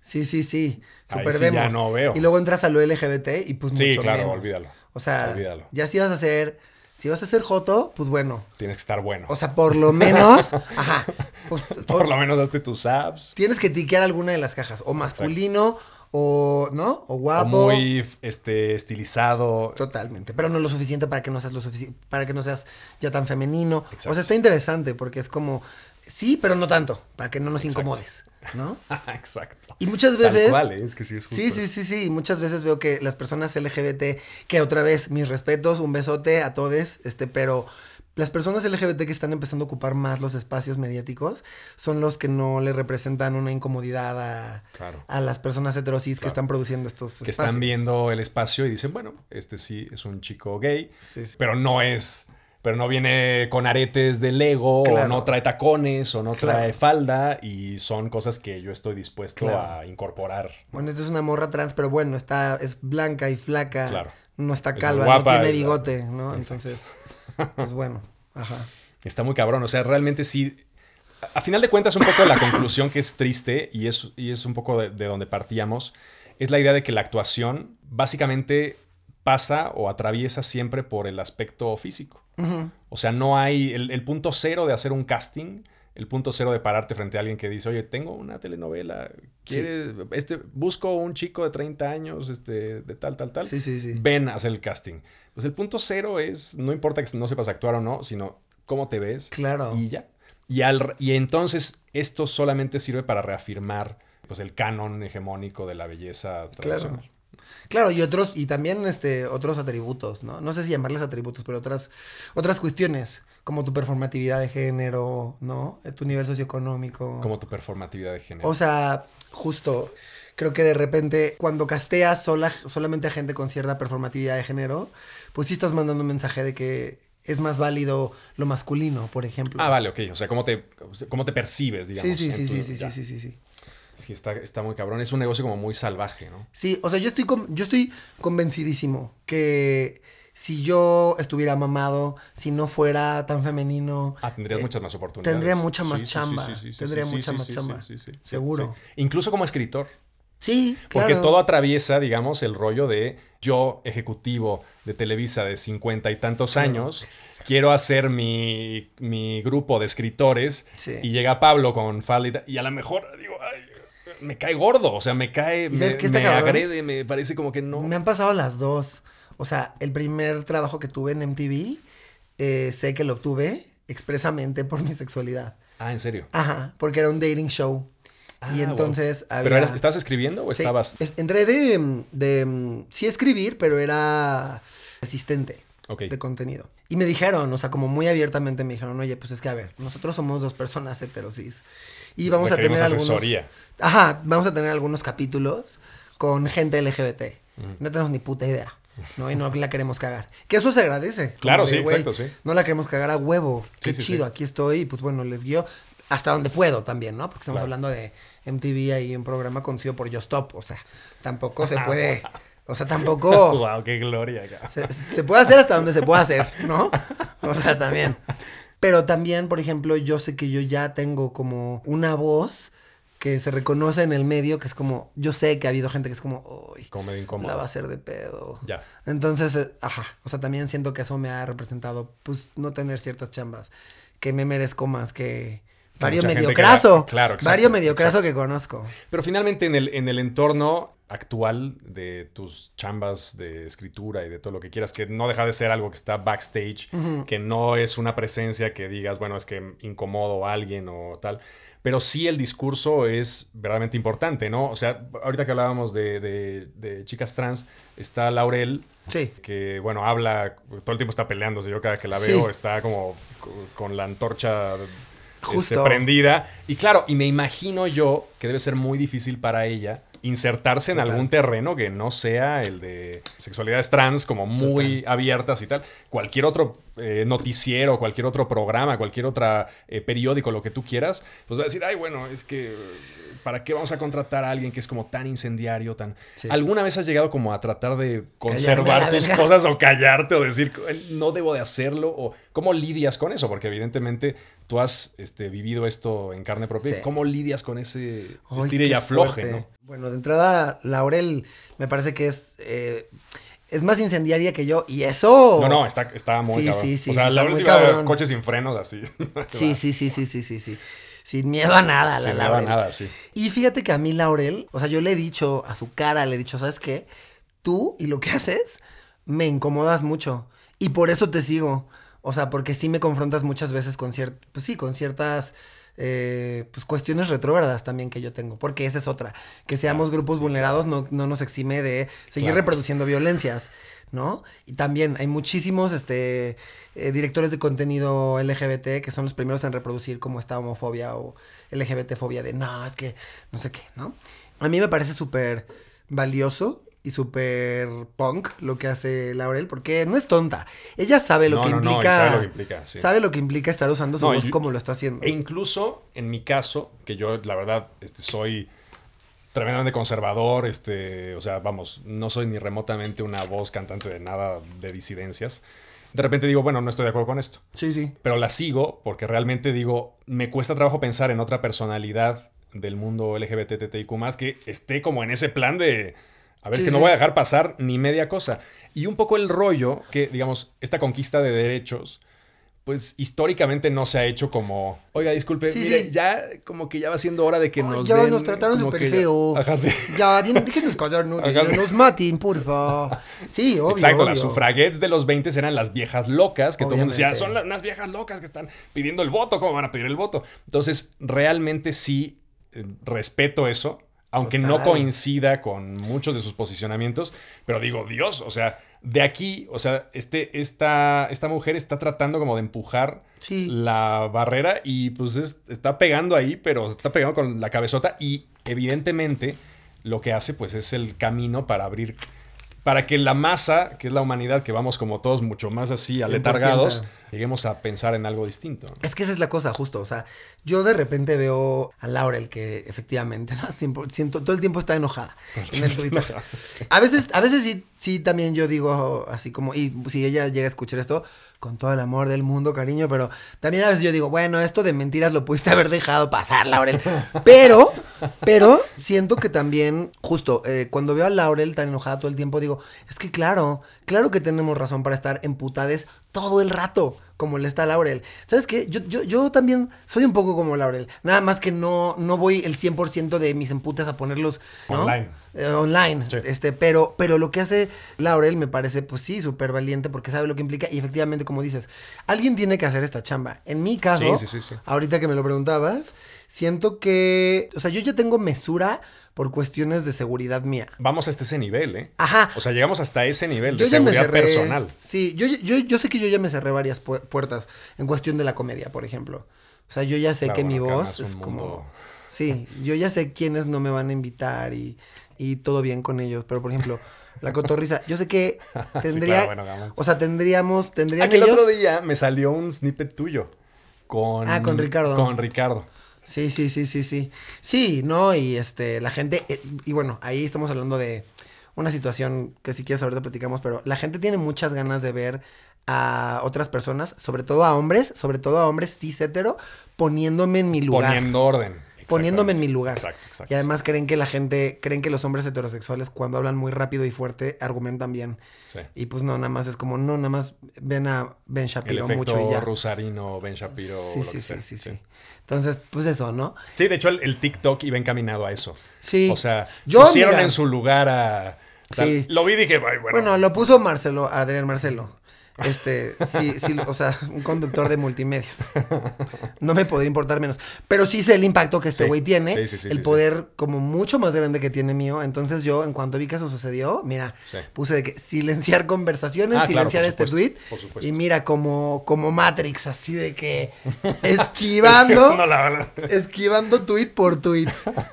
Sí, sí, sí. Ahí Super sí vemos. ya no veo. Y luego entras a lo LGBT y pues Sí, mucho claro, menos. olvídalo. O sea, Olvídalo. ya si vas a ser, si vas a ser joto, pues bueno. tienes que estar bueno. O sea, por lo menos, [LAUGHS] ajá. pues, [LAUGHS] por lo menos hazte tus abs. Tienes que tiquear alguna de las cajas. O masculino, o, ¿no? O O guapo. muy este, estilizado. Totalmente, pero no lo suficiente para que no seas lo sufici- para que no seas ya tan femenino. O sea, está interesante porque es como sí, pero no tanto, para que no nos Exacto. incomodes, ¿no? [LAUGHS] Exacto. Y muchas Tal veces cual, ¿eh? es que sí es justo Sí, sí, sí, sí, muchas veces veo que las personas LGBT que otra vez mis respetos, un besote a todos, este, pero las personas LGBT que están empezando a ocupar más los espacios mediáticos son los que no le representan una incomodidad a, Claro. a las personas heterosis que están produciendo estos que espacios. están viendo el espacio y dicen, bueno, este sí es un chico gay, Sí, sí. pero no es, pero no viene con aretes de Lego, o no trae tacones, o no Claro. trae falda, y son cosas que yo estoy dispuesto Claro. a incorporar. Bueno, esta es una morra trans, pero bueno, está, es blanca y flaca. Claro. No está Es calva, guapa, no tiene bigote, ¿no? Exacto. Entonces, pues bueno, ajá. Está muy cabrón, o sea, realmente sí. A a final de cuentas, un poco la conclusión que es triste, y es, y es un poco de, de donde partíamos, es la idea de que la actuación básicamente pasa o atraviesa siempre por el aspecto físico. O sea, no hay el, el punto cero de hacer un casting, el punto cero de pararte frente a alguien que dice, oye, tengo una telenovela, ¿quieres, este, busco un chico de 30 años, este, de tal, tal, tal. Sí, sí, sí. Ven a hacer el casting. Pues el punto cero es, no importa que no sepas actuar o no, sino cómo te ves. Claro. Y ya. Y, al, y entonces esto solamente sirve para reafirmar pues, el canon hegemónico de la belleza tradicional. Claro, y otros, y también este, otros atributos, ¿no? No sé si llamarles atributos, pero otras, otras cuestiones, como tu performatividad de género, ¿no? Eh, Tu nivel socioeconómico. Como tu performatividad de género. O sea, justo, creo que de repente cuando casteas sola, solamente a gente con cierta performatividad de género, pues sí estás mandando un mensaje de que es más válido lo masculino, por ejemplo. ah, vale, ok. O sea, cómo te, cómo te percibes, digamos. sí, sí, sí, tu- sí, sí, ya. sí, sí, sí, sí. Sí, está, está muy cabrón. Es un negocio como muy salvaje, ¿no? Sí, o sea, yo estoy, con- yo estoy convencidísimo que si yo estuviera mamado, si no fuera tan femenino, Ah, tendrías eh, muchas más oportunidades. tendría mucha más chamba, sí, sí, sí, tendría mucha más chamba, seguro. sí. Incluso como escritor. Sí, claro. Porque todo atraviesa, digamos, el rollo de yo, ejecutivo de Televisa de cincuenta y tantos años, quiero hacer mi, mi grupo de escritores Sí. y llega Pablo con falda y a lo mejor digo, me cae gordo, o sea, me cae, ¿Y sabes me, agrede, me parece como que no. Me han pasado las dos. O sea, el primer trabajo que tuve en MTV, eh, sé que lo obtuve expresamente por mi sexualidad. Ah, ¿en serio? Ajá, porque era un dating show. Ah, y entonces wow. había... ¿Pero eras- estabas escribiendo o Sí, estabas...? es- entré de, de, sí escribir, pero era asistente de contenido. Y me dijeron, o sea, como muy abiertamente me dijeron, oye, pues es que a ver, nosotros somos dos personas heterosis. Y vamos a tener Requerimos algunos... asesoría. Ajá, vamos a tener algunos capítulos con gente LGBT. No tenemos ni puta idea. ¿no? Y no la queremos cagar. Que eso se agradece. Claro, de, sí, güey, exacto, sí. No la queremos cagar a huevo. Qué Sí, chido, sí. aquí estoy. Y pues bueno, les guío hasta donde puedo también, ¿no? Porque estamos Claro. hablando de MTV ahí, un programa conocido por Yo Stop. O sea, tampoco se [LAUGHS] puede. O sea, tampoco. wow, qué gloria. Se, se puede hacer hasta donde se puede hacer, ¿no? O sea, también. Pero también, por ejemplo, yo sé que yo ya tengo como una voz que se reconoce en el medio, que es como, yo sé que ha habido gente que es como, uy, Como incómodo. la va a hacer de pedo. Ya. Entonces, eh, ajá, o sea, también siento que eso me ha representado, pues, no tener ciertas chambas, que me merezco más que que mediocraso, la- claro, exacto, varios mediocraso exacto. que conozco. Pero finalmente en el, en el entorno actual de tus chambas de escritura y de todo lo que quieras, que no deja de ser algo que está backstage, que no es una presencia que digas, bueno, es que incomodo a alguien o tal, pero sí el discurso es verdaderamente importante, ¿no? O sea, ahorita que hablábamos de, de- de chicas trans, está Laurel, Sí. que bueno, habla, todo el tiempo está peleándose, yo cada que la Sí. veo está como co- con la antorcha este, prendida. Y claro, y me imagino yo que debe ser muy difícil para ella insertarse en Total. algún terreno que no sea el de sexualidades trans como muy abiertas y tal. Cualquier otro eh, noticiero, cualquier otro programa, cualquier otro periódico, lo que tú quieras, pues va a decir, ay, bueno, es que... ¿Para qué vamos a contratar a alguien que es como tan incendiario, tan... Sí. ¿Alguna vez has llegado como a tratar de conservar tus [LAUGHS] cosas o callarte o decir, no debo de hacerlo? ¿O cómo lidias con eso? Porque evidentemente tú has este, vivido esto en carne propia. Sí. ¿Cómo lidias con ese estire y afloje, no? Bueno, de entrada, Laurel me parece que es, eh, es más incendiaria que yo y eso... No, no, está, está muy Sí, cabrón. sí, sí, o sea, sí, la está muy cabrón. coches sin frenos así. [LAUGHS] Sí, sí, sí, sí, sí, sí, sí. Sin miedo a nada, la Sin miedo a nada, sí. Y fíjate que a mí Laurel, o sea, yo le he dicho a su cara, le he dicho, ¿sabes qué? Tú y lo que haces me incomodas mucho. Y por eso te sigo. O sea, porque sí me confrontas muchas veces con ciertas, pues sí, con ciertas eh, pues cuestiones retrógradas también que yo tengo. Porque esa es otra. Que seamos grupos vulnerados no, no nos exime de seguir Claro. reproduciendo violencias, ¿no? Y también hay muchísimos este, eh, directores de contenido LGBT que son los primeros en reproducir como esta homofobia o LGBT-fobia de no, es que no sé qué, ¿no? A mí me parece súper valioso y súper punk lo que hace Laurel porque no es tonta. Ella sabe lo No, que no, no, y implica. sabe lo que implica, sí. sabe lo que implica estar usando su voz y- como lo está haciendo. E incluso, en mi caso, que yo, la verdad, este, soy tremendamente conservador, este, o sea, vamos, no soy ni remotamente una voz cantante de nada de disidencias. De repente digo, bueno, no estoy de acuerdo con esto. Sí, sí. Pero la sigo porque realmente digo, me cuesta trabajo pensar en otra personalidad del mundo LGBTTIQ más que esté como en ese plan de, a ver, Sí, es que no voy a dejar pasar ni media cosa. Y un poco el rollo que, digamos, esta conquista de derechos, pues históricamente no se ha hecho como, oiga, disculpe, Sí, mire, ya como que ya va siendo hora de que Ay, nos ya den nos trataron súper que ya- feo. Ajá, sí. Ya, déjenos callarnos, [LAUGHS] Ajá, sí. nos maten, porfa. Sí, [LAUGHS] obvio. Exacto, las sufraguettes de los 20 eran las viejas locas, que todo el mundo decía, son la- unas viejas locas que están pidiendo el voto, ¿cómo van a pedir el voto? Entonces, realmente sí eh, respeto eso, aunque no coincida con muchos de sus posicionamientos, pero digo, Dios, o sea, de aquí, o sea, este, esta, esta mujer está tratando como de empujar Sí. la barrera y pues es- está pegando ahí, pero está pegando con la cabezota y evidentemente lo que hace pues es el camino para abrir, para que la masa, que es la humanidad, que vamos como todos mucho más así 100%. aletargados, lleguemos a pensar en algo distinto. ¿no? Es que esa es la cosa, justo. O sea, yo de repente veo a Laurel que efectivamente, ¿no? Siempre- siento, todo el tiempo está enojada en el Twitter. A veces, a veces sí, sí también yo digo así como, y si ella llega a escuchar esto, con todo el amor del mundo, cariño, pero también a veces yo digo, bueno, esto de mentiras lo pudiste haber dejado pasar, Laurel. Pero, pero siento que también, justo, eh, cuando veo a Laurel tan enojada todo el tiempo, digo, es que claro, claro que tenemos razón para estar emputades todo el rato, como le está Laurel. ¿Sabes qué? Yo, yo, yo también soy un poco como Laurel, nada más que no, no voy el 100% de mis emputes a ponerlos. Online. Eh, online, Sí. este, pero, pero lo que hace Laurel me parece, pues sí, súper valiente porque sabe lo que implica y efectivamente, como dices, alguien tiene que hacer esta chamba. En mi caso, Sí, sí, ahorita que me lo preguntabas, siento que, o sea, yo ya tengo mesura por cuestiones de seguridad mía. Vamos hasta ese nivel, ¿eh? Ajá. O sea, llegamos hasta ese nivel de seguridad personal. Sí, yo, yo, yo sé que yo ya me cerré varias pu- puertas en cuestión de la comedia, por ejemplo. O sea, yo ya sé Claro, que mi bueno, voz es como. mundo- Sí, yo ya sé quiénes no me van a invitar y, y todo bien con ellos. Pero, por ejemplo, la cotorriza, yo sé que [LAUGHS] tendría. claro, bueno, Gamón. o sea, tendríamos. Tendrían Aquí el ellos. otro día me salió un snippet tuyo. Con, Ah, con Ricardo. Con Ricardo. Sí, sí, sí, sí, sí. Sí, no, y este, la gente, eh, y bueno, ahí estamos hablando de una situación que si quieres ahorita platicamos, pero la gente tiene muchas ganas de ver a otras personas, sobre todo a hombres, sobre todo a hombres cis hetero, poniéndome en mi lugar. Poniendo orden. Poniéndome en mi lugar. Exacto, exacto. Y además creen que la gente, creen que los hombres heterosexuales cuando hablan muy rápido y fuerte argumentan bien. Sí. Y pues no, nada más es como, no, nada más ven a Ben Shapiro mucho y ya. Rosarino, Ben Shapiro. Sí, lo sí, que sí, sea. sí, sí. Entonces, pues eso, ¿no? Sí, de hecho, el, el TikTok iba encaminado a eso. Sí. O sea, Yo, pusieron mira, en su lugar a. o sea, Sí. Lo vi y dije, "Ay, bueno. Bueno, lo puso Marcelo, Adrián Marcelo. Este, sí, sí, o sea, un conductor de multimedios. No me podría importar menos. Pero sí sé el impacto que este Sí. güey tiene. Sí, sí, sí, el sí, poder como mucho más grande que tiene mío. Entonces yo, en cuanto vi que eso sucedió, mira, Sí. puse de que silenciar conversaciones, Ah, silenciar este supuesto, tweet. por supuesto. Y mira, como, como Matrix, así de que [LAUGHS] esquivando. La esquivando tweet por tweet.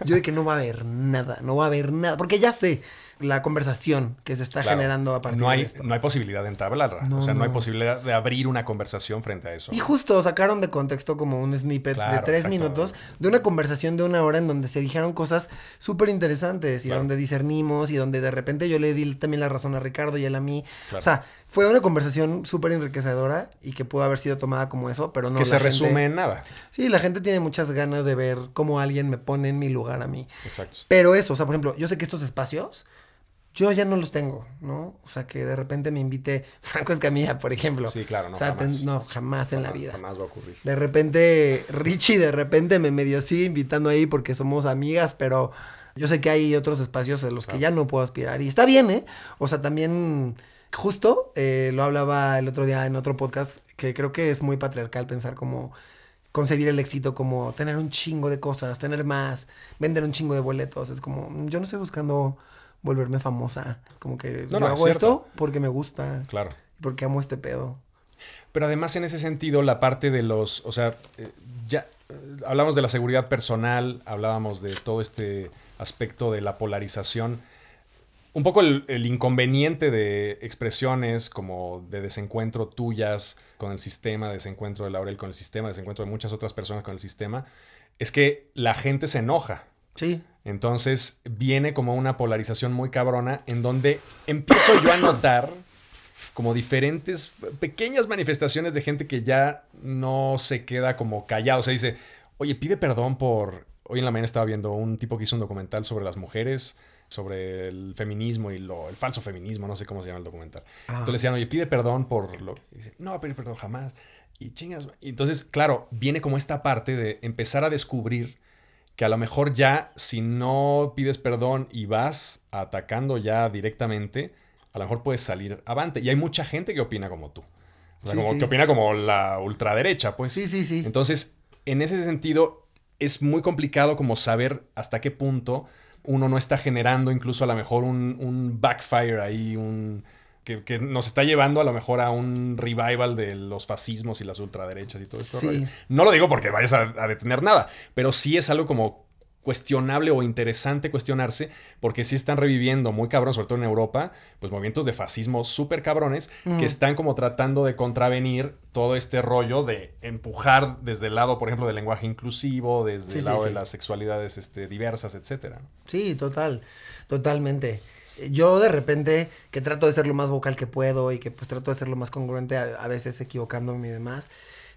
Yo de que no va a haber nada, no va a haber nada. Porque ya sé la conversación que se está Claro. generando a partir no hay, de esto. No hay posibilidad de entablarla. No, o sea, no. hay posibilidad de abrir una conversación frente a eso. Y justo sacaron de contexto como un snippet de tres minutos de una conversación de una hora en donde se dijeron cosas súper interesantes y Claro. donde discernimos y donde de repente yo le di también la razón a Ricardo y él a mí. O sea, fue una conversación súper enriquecedora y que pudo haber sido tomada como eso, pero no. que se gente- resume en nada. Sí, la gente tiene muchas ganas de ver cómo alguien me pone en mi lugar a mí. Exacto. Pero eso, o sea, por ejemplo, yo sé que estos espacios, yo ya no los tengo, ¿no? O sea, que de repente me invite [LAUGHS] Franco Escamilla, por ejemplo. Sí, claro, no, O sea, jamás. ten- no, jamás en la vida. Jamás va a ocurrir. De repente, Richie de repente me medio sigue invitando ahí porque somos amigas, pero yo sé que hay otros espacios en los que ya no puedo aspirar. Y está bien, ¿eh? O sea, también, justo, eh, lo hablaba el otro día en otro podcast, que creo que es muy patriarcal pensar como concebir el éxito como tener un chingo de cosas, tener más, vender un chingo de boletos. Es como, yo no estoy buscando volverme famosa. Como que No, yo no, es hago cierto. esto porque me gusta, Claro. porque amo este pedo. Pero además en ese sentido, la parte de los, o sea, eh, ya eh, hablamos de la seguridad personal, hablábamos de todo este aspecto de la polarización. Un poco el, el inconveniente de expresiones como de desencuentro tuyas con el sistema, desencuentro de Laurel con el sistema, desencuentro de muchas otras personas con el sistema, es que la gente se enoja. Sí, Entonces viene como una polarización muy cabrona en donde empiezo yo a notar como diferentes pequeñas manifestaciones de gente que ya no se queda como callado. O sea, dice, oye, pide perdón por... Hoy en la mañana estaba viendo un tipo que hizo un documental sobre las mujeres, sobre el feminismo y lo, el falso feminismo, no sé cómo se llama el documental. Ah. Entonces le decían, oye, pide perdón por lo... Y dice, no va a pedir perdón jamás. Y chingas. Y entonces, claro, viene como esta parte de empezar a descubrir que a lo mejor ya si no pides perdón y vas atacando ya directamente, a lo mejor puedes salir avante. Y hay mucha gente que opina como tú. O sea, Sí, como sí. que opina como la ultraderecha, pues. sí, sí, sí. Entonces, en ese sentido, es muy complicado como saber hasta qué punto uno no está generando incluso a lo mejor un, un backfire ahí, un... Que, que nos está llevando a lo mejor a un revival de los fascismos y las ultraderechas y todo esto. Sí. No lo digo porque vayas a, a detener nada, pero sí es algo como cuestionable o interesante cuestionarse, porque sí están reviviendo muy cabrón, sobre todo en Europa, pues movimientos de fascismo súper cabrones Mm. que están como tratando de contravenir todo este rollo de empujar desde el lado, por ejemplo, del lenguaje inclusivo, desde Sí, el sí, lado de las sexualidades este, diversas, etcétera. Sí, total, totalmente. Yo de repente que trato de ser lo más vocal que puedo y que pues trato de ser lo más congruente, a, a veces equivocándome y demás,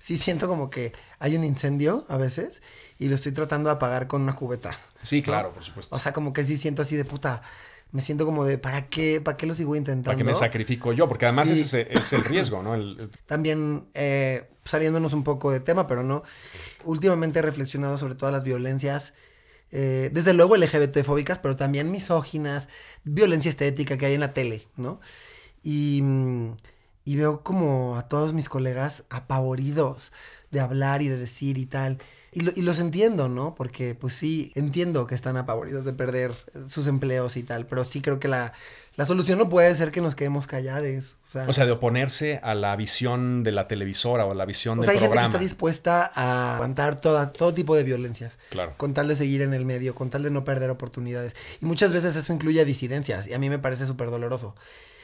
sí siento como que hay un incendio a veces y lo estoy tratando de apagar con una cubeta. Sí, ¿no? claro, por supuesto. O sea, como que sí siento así de puta, me siento como de, ¿para qué? ¿Para qué lo sigo intentando? Para que me sacrifico yo, porque además Sí. ese es el riesgo, ¿no? El- el- También eh, saliéndonos un poco de tema, pero no. Últimamente he reflexionado sobre todas las violencias, eh, desde luego LGBT-fóbicas, pero también misóginas, violencia estética que hay en la tele, ¿no? Y, mm, y veo como a todos mis colegas apavoridos de hablar y de decir y tal. Y, lo- y los entiendo, ¿no? Porque pues sí, entiendo que están apavoridos de perder sus empleos y tal, pero sí creo que la, la solución no puede ser que nos quedemos callados. O sea, o sea, de oponerse a la visión de la televisora o a la visión o del sea, hay gente que está dispuesta a aguantar toda, todo tipo de violencias. Claro. Con tal de seguir en el medio, con tal de no perder oportunidades. Y muchas veces eso incluye disidencias. Y a mí me parece súper doloroso.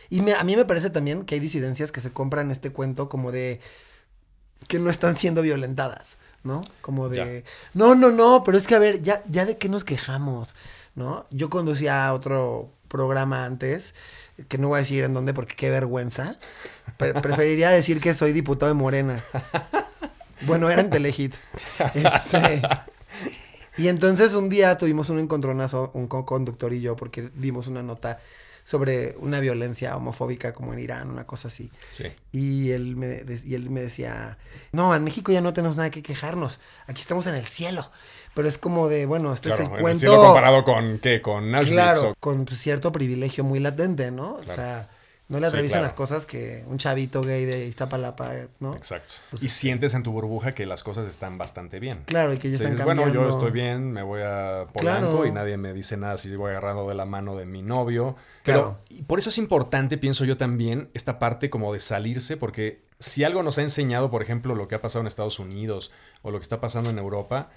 Y me- a mí me parece también que hay disidencias que se compran este cuento como de que no están siendo violentadas, ¿no? Como de, no, no, no, pero es que a ver, ya, ya de qué nos quejamos, ¿no? Yo conducía otro programa antes, que no voy a decir en dónde porque qué vergüenza. Pre- [LAUGHS] preferiría decir que soy diputado de Morena. Bueno, era en Telehit. Este, y entonces un día tuvimos un encontronazo, un co- conductor y yo, porque dimos una nota sobre una violencia homofóbica como en Irán, una cosa así. Sí. Y él me, y él me decía, no, en México ya no tenemos nada que quejarnos, aquí estamos en el cielo. Pero es como de, bueno, este Claro, es el en el cuento... cielo comparado con, ¿qué? Con Auschwitz Claro, o- con cierto privilegio muy latente, ¿no? O sea, No le Sí, atraviesan claro. las cosas que un chavito gay de Iztapalapa, ¿no? Exacto. Pues y es- sientes en tu burbuja que las cosas están bastante bien. Claro, y que ya están dices, bueno, cambiando. yo estoy bien, me voy a Polanco Claro. y nadie me dice nada si voy agarrado de la mano de mi novio. Claro. Pero y por eso es importante, pienso yo también, esta parte como de salirse, porque si algo nos ha enseñado, por ejemplo, lo que ha pasado en Estados Unidos o lo que está pasando en Europa,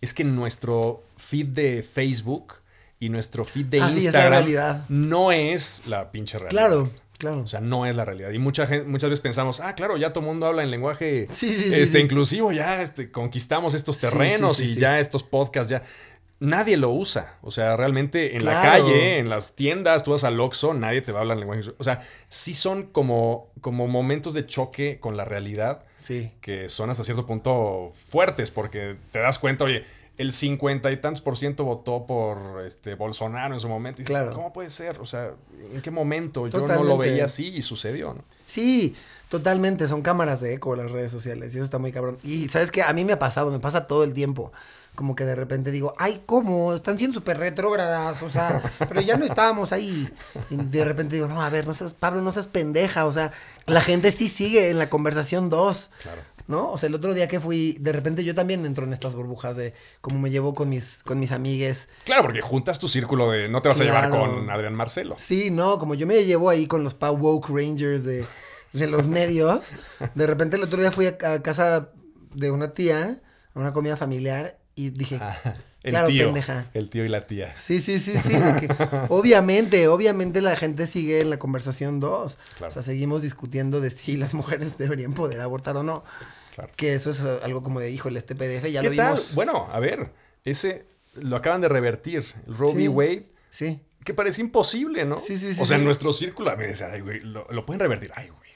es que nuestro feed de Facebook y nuestro feed de Así es la Instagram realidad. no es la pinche realidad. Claro, claro. O sea, no es la realidad. Y mucha gente, muchas veces pensamos, ah, claro, ya todo el mundo habla en lenguaje Sí, sí, sí, este, sí. inclusivo, ya este, conquistamos estos terrenos y ya estos podcasts, ya. Nadie lo usa. O sea, realmente en la calle, en las tiendas, tú vas al Oxxo, nadie te va a hablar en lenguaje inclusivo. O sea, sí son como, como momentos de choque con la realidad Sí. que son hasta cierto punto fuertes, porque te das cuenta, oye, el cincuenta y tantos por ciento votó por este Bolsonaro en su momento. Y Claro. ¿Cómo puede ser? O sea, ¿en qué momento? Yo no lo veía así y sucedió, ¿no? Sí, totalmente. Son cámaras de eco las redes sociales. Y eso está muy cabrón. Y sabes que a mí me ha pasado, me pasa todo el tiempo. Como que de repente digo, ay, ¿cómo? Están siendo súper retrógradas, o sea, [LAUGHS] pero ya no estábamos ahí. Y de repente digo, no, a ver, no seas, Pablo, no seas pendeja, o sea, la gente sí sigue en la conversación 2. Claro. ¿No? O sea, el otro día que fui, de repente yo también entro en estas burbujas de cómo me llevo con mis, con mis amigues. Claro, porque juntas tu círculo de no te vas a llevar con Adrián Marcelo. Sí, no, como yo me llevo ahí con los Pow Woke Rangers de, de los medios. De repente el otro día fui a, a casa de una tía, a una comida familiar, y dije, Ah, el claro, tío. pendeja. El tío y la tía. Sí, sí, sí, sí. que, obviamente, obviamente la gente sigue en la conversación 2. Claro. O sea, seguimos discutiendo de si las mujeres deberían poder abortar o no. Claro. Que eso es algo como de, híjole, este PDF ya lo vimos. Bueno, a ver, ese lo acaban de revertir. El Roe v. Wade. Sí. Que parece imposible, ¿no? Sí, sí, sí, O sea, en nuestro círculo, a mí me decía, ay, güey, lo, lo pueden revertir. Ay, güey,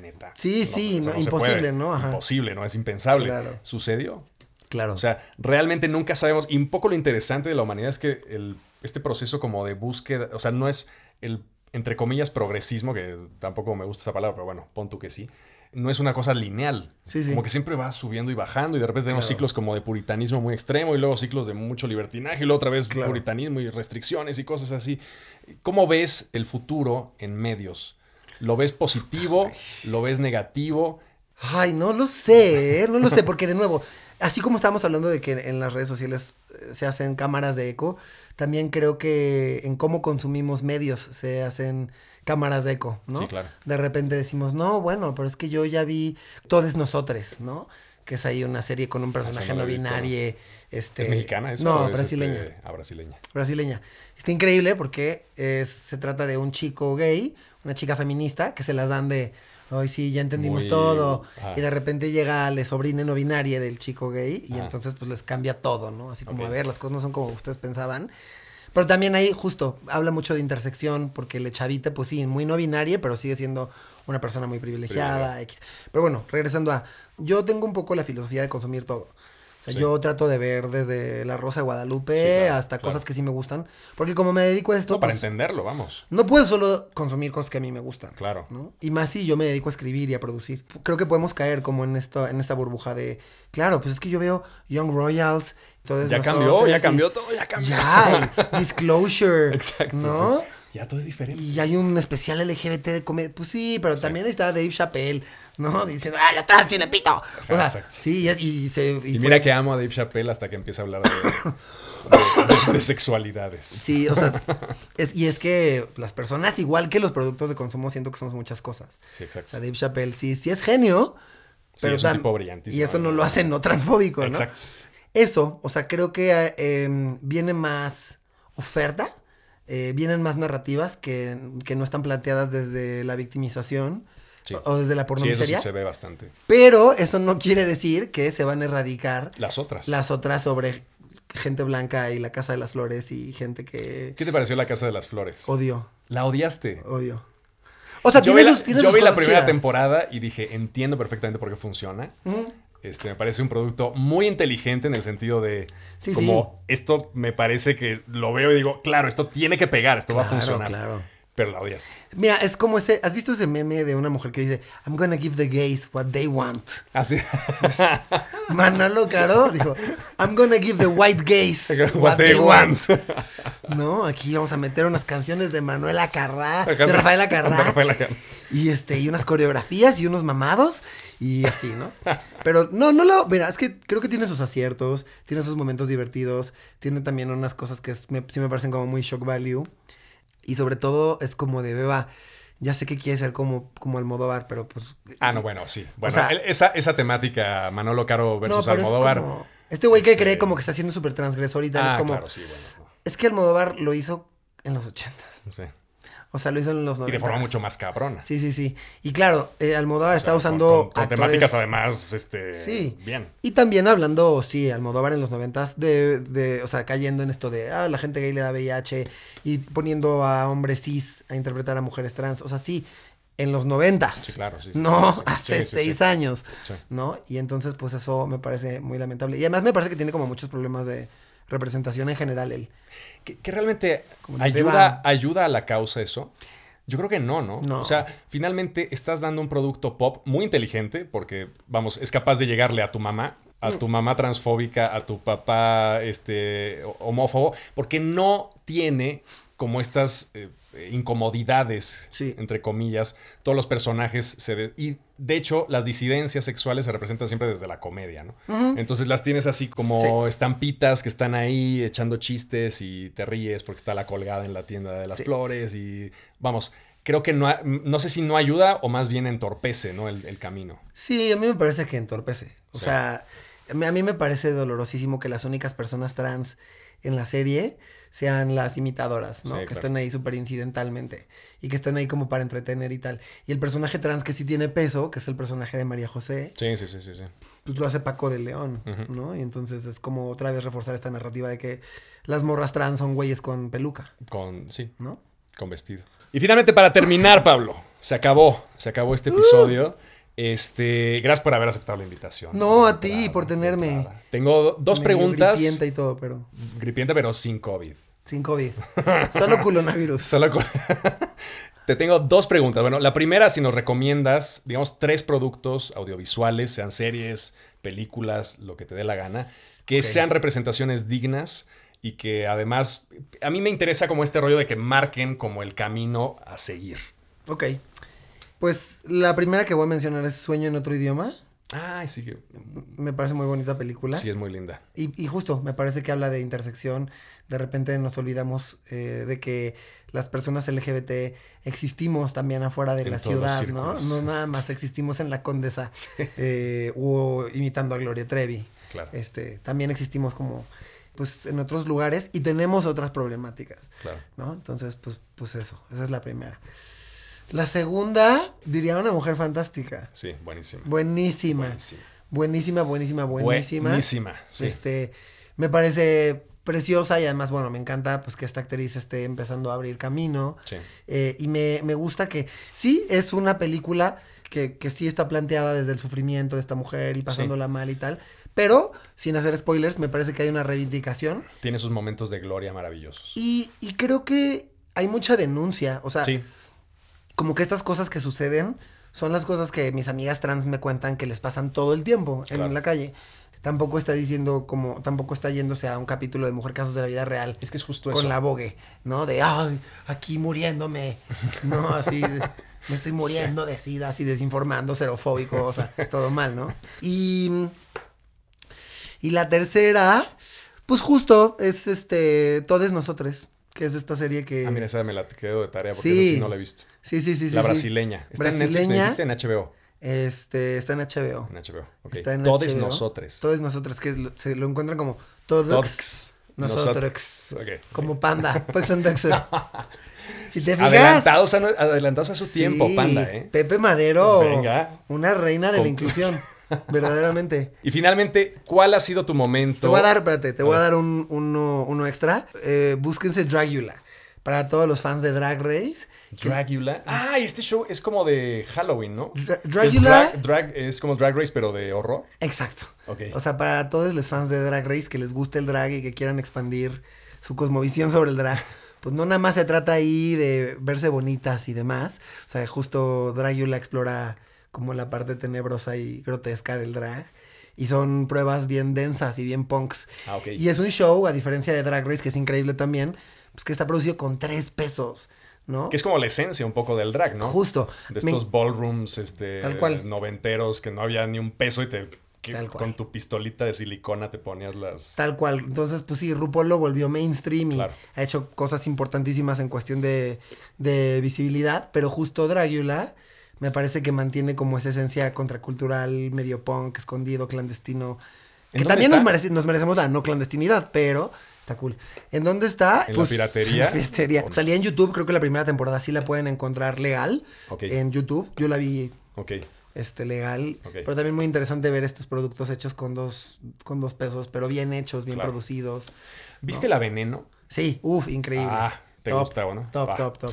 neta. Sí, sí, no, imposible. ¿no? Ajá. Imposible, ¿no? Es impensable. Claro. Sucedió. Claro. O sea, realmente nunca sabemos. Y un poco lo interesante de la humanidad es que el, este proceso como de búsqueda, o sea, no es el, entre comillas, progresismo, que tampoco me gusta esa palabra, pero bueno, pon tú que sí. No es una cosa lineal. Sí, sí. Como que siempre va subiendo y bajando y de repente tenemos Claro. ciclos como de puritanismo muy extremo y luego ciclos de mucho libertinaje y luego otra vez Claro. puritanismo y restricciones y cosas así. ¿Cómo ves el futuro en medios? ¿Lo ves positivo? ¿Lo ves negativo? Ay, no lo sé, ¿eh? no lo sé, [LAUGHS] porque de nuevo, así como estamos hablando de que en las redes sociales eh, se hacen cámaras de eco, también creo que en cómo consumimos medios se hacen cámaras de eco, ¿no? Sí, claro. De repente decimos, no, bueno, pero es que yo ya vi Todos Nosotros, ¿no? Que es ahí una serie con un personaje no binario. Este, ¿Es mexicana esa? No, es, brasileña este, ah, brasileña. brasileña. Está increíble porque es, se trata de un chico gay, una chica feminista, que se las dan de, ay sí, ya entendimos Muy- todo. Y de repente llega la sobrina no binaria del chico gay y Ajá. entonces pues les cambia todo, ¿no? Así como, a ver, las cosas no son como ustedes pensaban. Pero también ahí justo habla mucho de intersección porque el chavita pues sí, muy no binaria, pero sigue siendo una persona muy privilegiada, Privilegiada. X. Pero bueno, regresando a, yo tengo un poco la filosofía de consumir todo. O sea, Sí. yo trato de ver desde La Rosa de Guadalupe Sí, claro, hasta claro. cosas que sí me gustan. Porque como me dedico a esto, No, para pues, entenderlo, vamos. no puedo solo consumir cosas que a mí me gustan. Claro. ¿no? Y más si yo me dedico a escribir y a producir. Creo que podemos caer como en esto, en esta burbuja de, claro, pues es que yo veo Young Royals, entonces Ya cambió, ya cambió todo, ya cambió. Ya, disclosure. [LAUGHS] Exacto. ¿No? sí. Ya todo es diferente. Y hay un especial LGBT de comedia. Pues sí, pero también está Dave Chappelle, ¿no? [LAUGHS] Diciendo, ¡ah, los trans tienen pito! O sea, Exacto. sí, y, y se. y Y, fue- mira que amo a Dave Chappelle hasta que empieza a hablar de, de- [LAUGHS] de- de sexualidades. Sí, o sea, [LAUGHS] es, y es que las personas, igual que los productos de consumo, siento que somos muchas cosas. Sí, O exacto. sea, Dave Chappelle sí, sí es genio, Sí, pero es un tipo brillantísimo. Y eso no lo hace no transfóbico, ¿no? Exacto. Eso, o sea, creo que eh, em, viene más oferta, eh, vienen más narrativas que, que no están planteadas desde la victimización Sí. o, o desde la Sí, eso sí se ve bastante. Pero eso no quiere decir que se van a erradicar Las otras. las otras sobre gente blanca y la Casa de las Flores y gente que ¿Qué te pareció la Casa de las Flores? odio, La odiaste. odio. O sea, yo vi la, sus- yo vi la primera chidas. temporada y dije, entiendo perfectamente por qué funciona. Este, me parece un producto muy inteligente en el sentido de Sí, como esto me parece que lo veo y digo, claro, esto tiene que pegar, esto va a funcionar. claro. Pero la odiaste. Mira, es como ese, ¿has visto ese meme de una mujer que dice, I'm gonna give the gays what they want? Así. [LAUGHS] Manolo Caro dijo, I'm gonna give the white gays [LAUGHS] What what they they want. [LAUGHS] No, aquí vamos a meter unas canciones de Manuela Carrá, de Rafaela Carrá. De Rafaela Carrá. Y este, y unas coreografías y unos mamados y así, ¿no? Pero no, no lo, mira, es que creo que tiene sus aciertos, tiene sus momentos divertidos, tiene también unas cosas que es- me- sí me parecen como muy shock value. Y sobre todo es como de beba, ya sé que quiere ser como, como Almodóvar, pero pues... Ah, no, bueno, sí. Bueno, sea- el- esa, esa temática Manolo Caro versus es Almodóvar. como- Este güey que Este- cree como que está siendo súper transgresor y tal, Ah, es como... claro, sí, bueno. Es que Almodóvar lo hizo en los ochentas. No sé. O sea, lo hizo en los Y de forma mucho más cabrona. Sí, sí, sí. Y claro, eh, Almodóvar O sea, está usando Con, con actores- temáticas además, este. Sí. Bien. Y también hablando, sí, Almodóvar en los noventas, de, de, o sea, cayendo en esto de, ah, la gente gay le da VIH y poniendo a hombres cis a interpretar a mujeres trans. O sea, sí, en los noventas. Sí, claro, sí, sí, no, sí, hace Sí, seis años. ¿No? Y entonces, pues eso me parece muy lamentable. Y además me parece que tiene como muchos problemas de representación en general él. ¿Que, que realmente ayuda, ayuda a la causa eso? Yo creo que no, ¿no? No. O sea, finalmente estás dando un producto pop muy inteligente porque, vamos, es capaz de llegarle a tu mamá, a Mm. tu mamá transfóbica, a tu papá este, homófobo, porque no tiene como estas eh, incomodidades, Sí. entre comillas. Todos los personajes se... de- y de hecho, las disidencias sexuales se representan siempre desde la comedia, ¿no? Entonces las tienes así como estampitas que están ahí echando chistes y te ríes porque está la colgada en la tienda de las Sí. flores y vamos, creo que no, no sé si no ayuda o más bien entorpece, ¿no? El, el camino. Sí, a mí me parece que entorpece. O sea, a mí me parece dolorosísimo que las únicas personas trans en la serie sean las imitadoras, ¿no? Sí, que claro. estén ahí súper incidentalmente y que estén ahí como para entretener y tal. Y el personaje trans que sí tiene peso, que es el personaje de María José, Sí, sí, sí, sí. sí. pues lo hace Paco de León. ¿no? Y entonces es como otra vez reforzar esta narrativa de que las morras trans son güeyes con peluca, Con, sí, ¿no? con vestido. Y finalmente, para terminar, Pablo, se acabó, se acabó este episodio. Este, gracias por haber aceptado la invitación. No, a ti, entrada, por tenerme. entrada. Tengo do- dos preguntas. gripienta y todo, pero Gripienta, pero sin COVID. sin COVID. [LAUGHS] Solo culonavirus. Solo con- [LAUGHS] Te tengo dos preguntas. Bueno, la primera, si nos recomiendas, digamos, tres productos audiovisuales, sean series, películas, lo que te dé la gana, que sean representaciones dignas y que además, a mí me interesa como este rollo de que marquen como el camino a seguir. Ok. Pues la primera que voy a mencionar es Sueño en otro idioma. Ay, sí, que- Me parece muy bonita película. sí, es muy linda. Y, y justo, me parece que habla de intersección. De repente nos olvidamos eh, de que las personas LGBT existimos también afuera de En la ciudad, ¿no? No nada más existimos en la Condesa [LAUGHS] eh, o imitando a Gloria Trevi. Claro, Este, también existimos como pues en otros lugares y tenemos otras problemáticas, claro. ¿no? Entonces, pues, pues eso, esa es la primera. La segunda, diría una mujer fantástica. Sí, buenísima. Buenísima. Buenísima. Buenísima, buenísima, buenísima. Buenísima, sí. Este, me parece preciosa y además, bueno, me encanta pues que esta actriz esté empezando a abrir camino. Sí. Eh, y me, me gusta que sí es una película que, que sí está planteada desde el sufrimiento de esta mujer y pasándola mal y tal. Pero, sin hacer spoilers, me parece que hay una reivindicación. Tiene sus momentos de gloria maravillosos. Y, y creo que hay mucha denuncia. O sea, Sí, como que estas cosas que suceden son las cosas que mis amigas trans me cuentan que les pasan todo el tiempo en Claro. la calle. Tampoco está diciendo como, tampoco está yéndose a un capítulo de Mujer Casos de la Vida Real es que es justo con eso. la bogue, ¿no? De, ay, aquí muriéndome, ¿no? [LAUGHS] Así, de, me estoy muriendo de sida, así desinformando, xerofóbico, o sea, todo mal, ¿no? Y, y la tercera, pues justo, es este, Todes Nosotros, que es esta serie que... Ah, mira, esa me la quedo de tarea porque Sí. esa sí no la he visto. Sí, sí, sí, sí. la sí. brasileña. ¿Está en Netflix? ¿Me dijiste en HBO? Este, está en HBO. En HBO. Ok. Está en Todes HBO. nosotros. Todos nosotros, que lo- se lo encuentran como todos Todos nosotros. Como panda. Pugs and Ducks. si te fijas. Adelantados a, adelantados a su sí, tiempo, panda, ¿eh? Pepe Madero. Venga. Una reina de la inclusión. [LAUGHS] verdaderamente. [LAUGHS] Y finalmente, ¿cuál ha sido tu momento? Te voy a dar, espérate, te voy a dar un, uno, uno extra. Eh, búsquense Dragula. Para todos los fans de Drag Race. Dragula. Ah, y este show es como de Halloween, ¿no? Dra- Es, Dragula. drag, drag- es como Drag Race, pero de horror. Exacto. Ok. O sea, para todos los fans de Drag Race que les guste el drag y que quieran expandir su cosmovisión sobre el drag, pues no nada más se trata ahí de verse bonitas y demás. O sea, justo Dragula explora como la parte tenebrosa y grotesca del drag. Y son pruebas bien densas y bien punks. Ah, ok. Y es un show, a diferencia de Drag Race, que es increíble también, pues que está producido con tres pesos, ¿no? Que es como la esencia un poco del drag, ¿no? Justo. De Me- estos ballrooms este, Tal cual. noventeros que no había ni un peso y te que Tal cual. con tu pistolita de silicona te ponías las... Tal cual. Entonces, pues sí, RuPaul lo volvió mainstream y Claro. ha hecho cosas importantísimas en cuestión de, de visibilidad, pero justo Dragula me parece que mantiene como esa esencia contracultural, medio punk, escondido, clandestino. ¿En Que también nos, merece- nos merecemos la no clandestinidad, pero está cool. ¿En dónde está? ¿En la [LAUGHS] piratería? en la piratería. Salía en YouTube, creo que la primera temporada sí la pueden encontrar legal en YouTube. Yo la vi Ok. este legal, pero también muy interesante ver estos productos hechos con dos con dos pesos, pero bien hechos, bien Claro. producidos. ¿Viste la veneno? Sí, uff, increíble. Ah, te Top, gusta, ¿no? Top, top, top.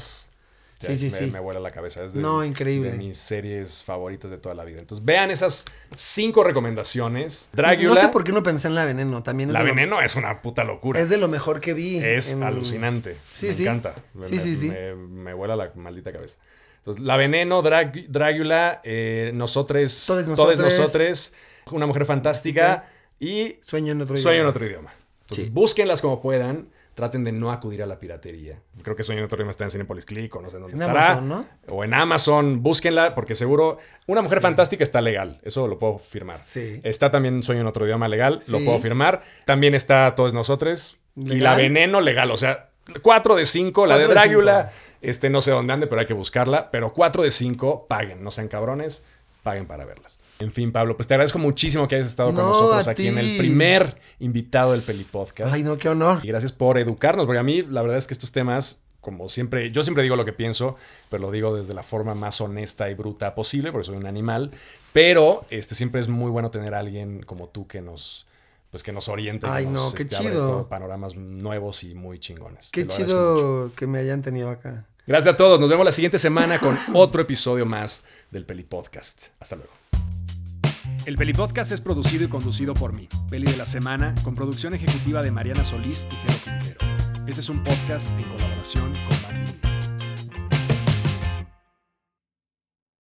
Sí, sí, me, sí. me vuela la cabeza. Es de, No, increíble. de mis series favoritas de toda la vida. Entonces, vean esas cinco recomendaciones. No Dragula. sé por qué no pensé en la veneno, también es La lo- veneno es una puta locura. es de lo mejor que vi. Es en- alucinante. Sí, me sí. encanta. Me, Sí, me- sí, sí. Me, me vuela la maldita cabeza. Entonces, La Veneno, Drag- Dragula, eh, Nosotros, Todes Todes Nosotres. Nosotres, Una Mujer Fantástica y Sueño en otro Sueño en otro idioma. Entonces, Sí. búsquenlas como puedan. Traten de no acudir a la piratería. Creo que Sueño en otro idioma está en Cinepolis Click o no sé dónde En estará. Amazon, ¿no? O en Amazon. Búsquenla porque seguro Una Mujer Fantástica está legal. Eso lo puedo firmar. Sí. Está también Sueño en otro idioma legal. Lo puedo firmar. También está Todos Nosotros. Y. La Veneno legal. O sea, 4 de 5. La de Drácula. Este, no sé dónde ande, pero hay que buscarla. Pero 4 de 5, paguen. No sean cabrones. Paguen para verlas. En fin, Pablo, pues te agradezco muchísimo que hayas estado con No, nosotros aquí en el primer invitado del Peli Podcast. Ay, no, qué honor. Y gracias por educarnos, porque a mí la verdad es que estos temas, como siempre, yo siempre digo lo que pienso, pero lo digo desde la forma más honesta y bruta posible, porque soy un animal. Pero este siempre es muy bueno tener a alguien como tú que nos, pues que nos oriente, Ay, que no, nos qué este, chido. todo panoramas nuevos y muy chingones. Qué chido que me hayan tenido acá. Gracias a todos. Nos vemos la siguiente semana con otro episodio más del Peli Podcast. Hasta luego. El Peli Podcast es producido y conducido por mí, Peli de la Semana, con producción ejecutiva de Mariana Solís y Jero Quintero. Este es un podcast en colaboración con.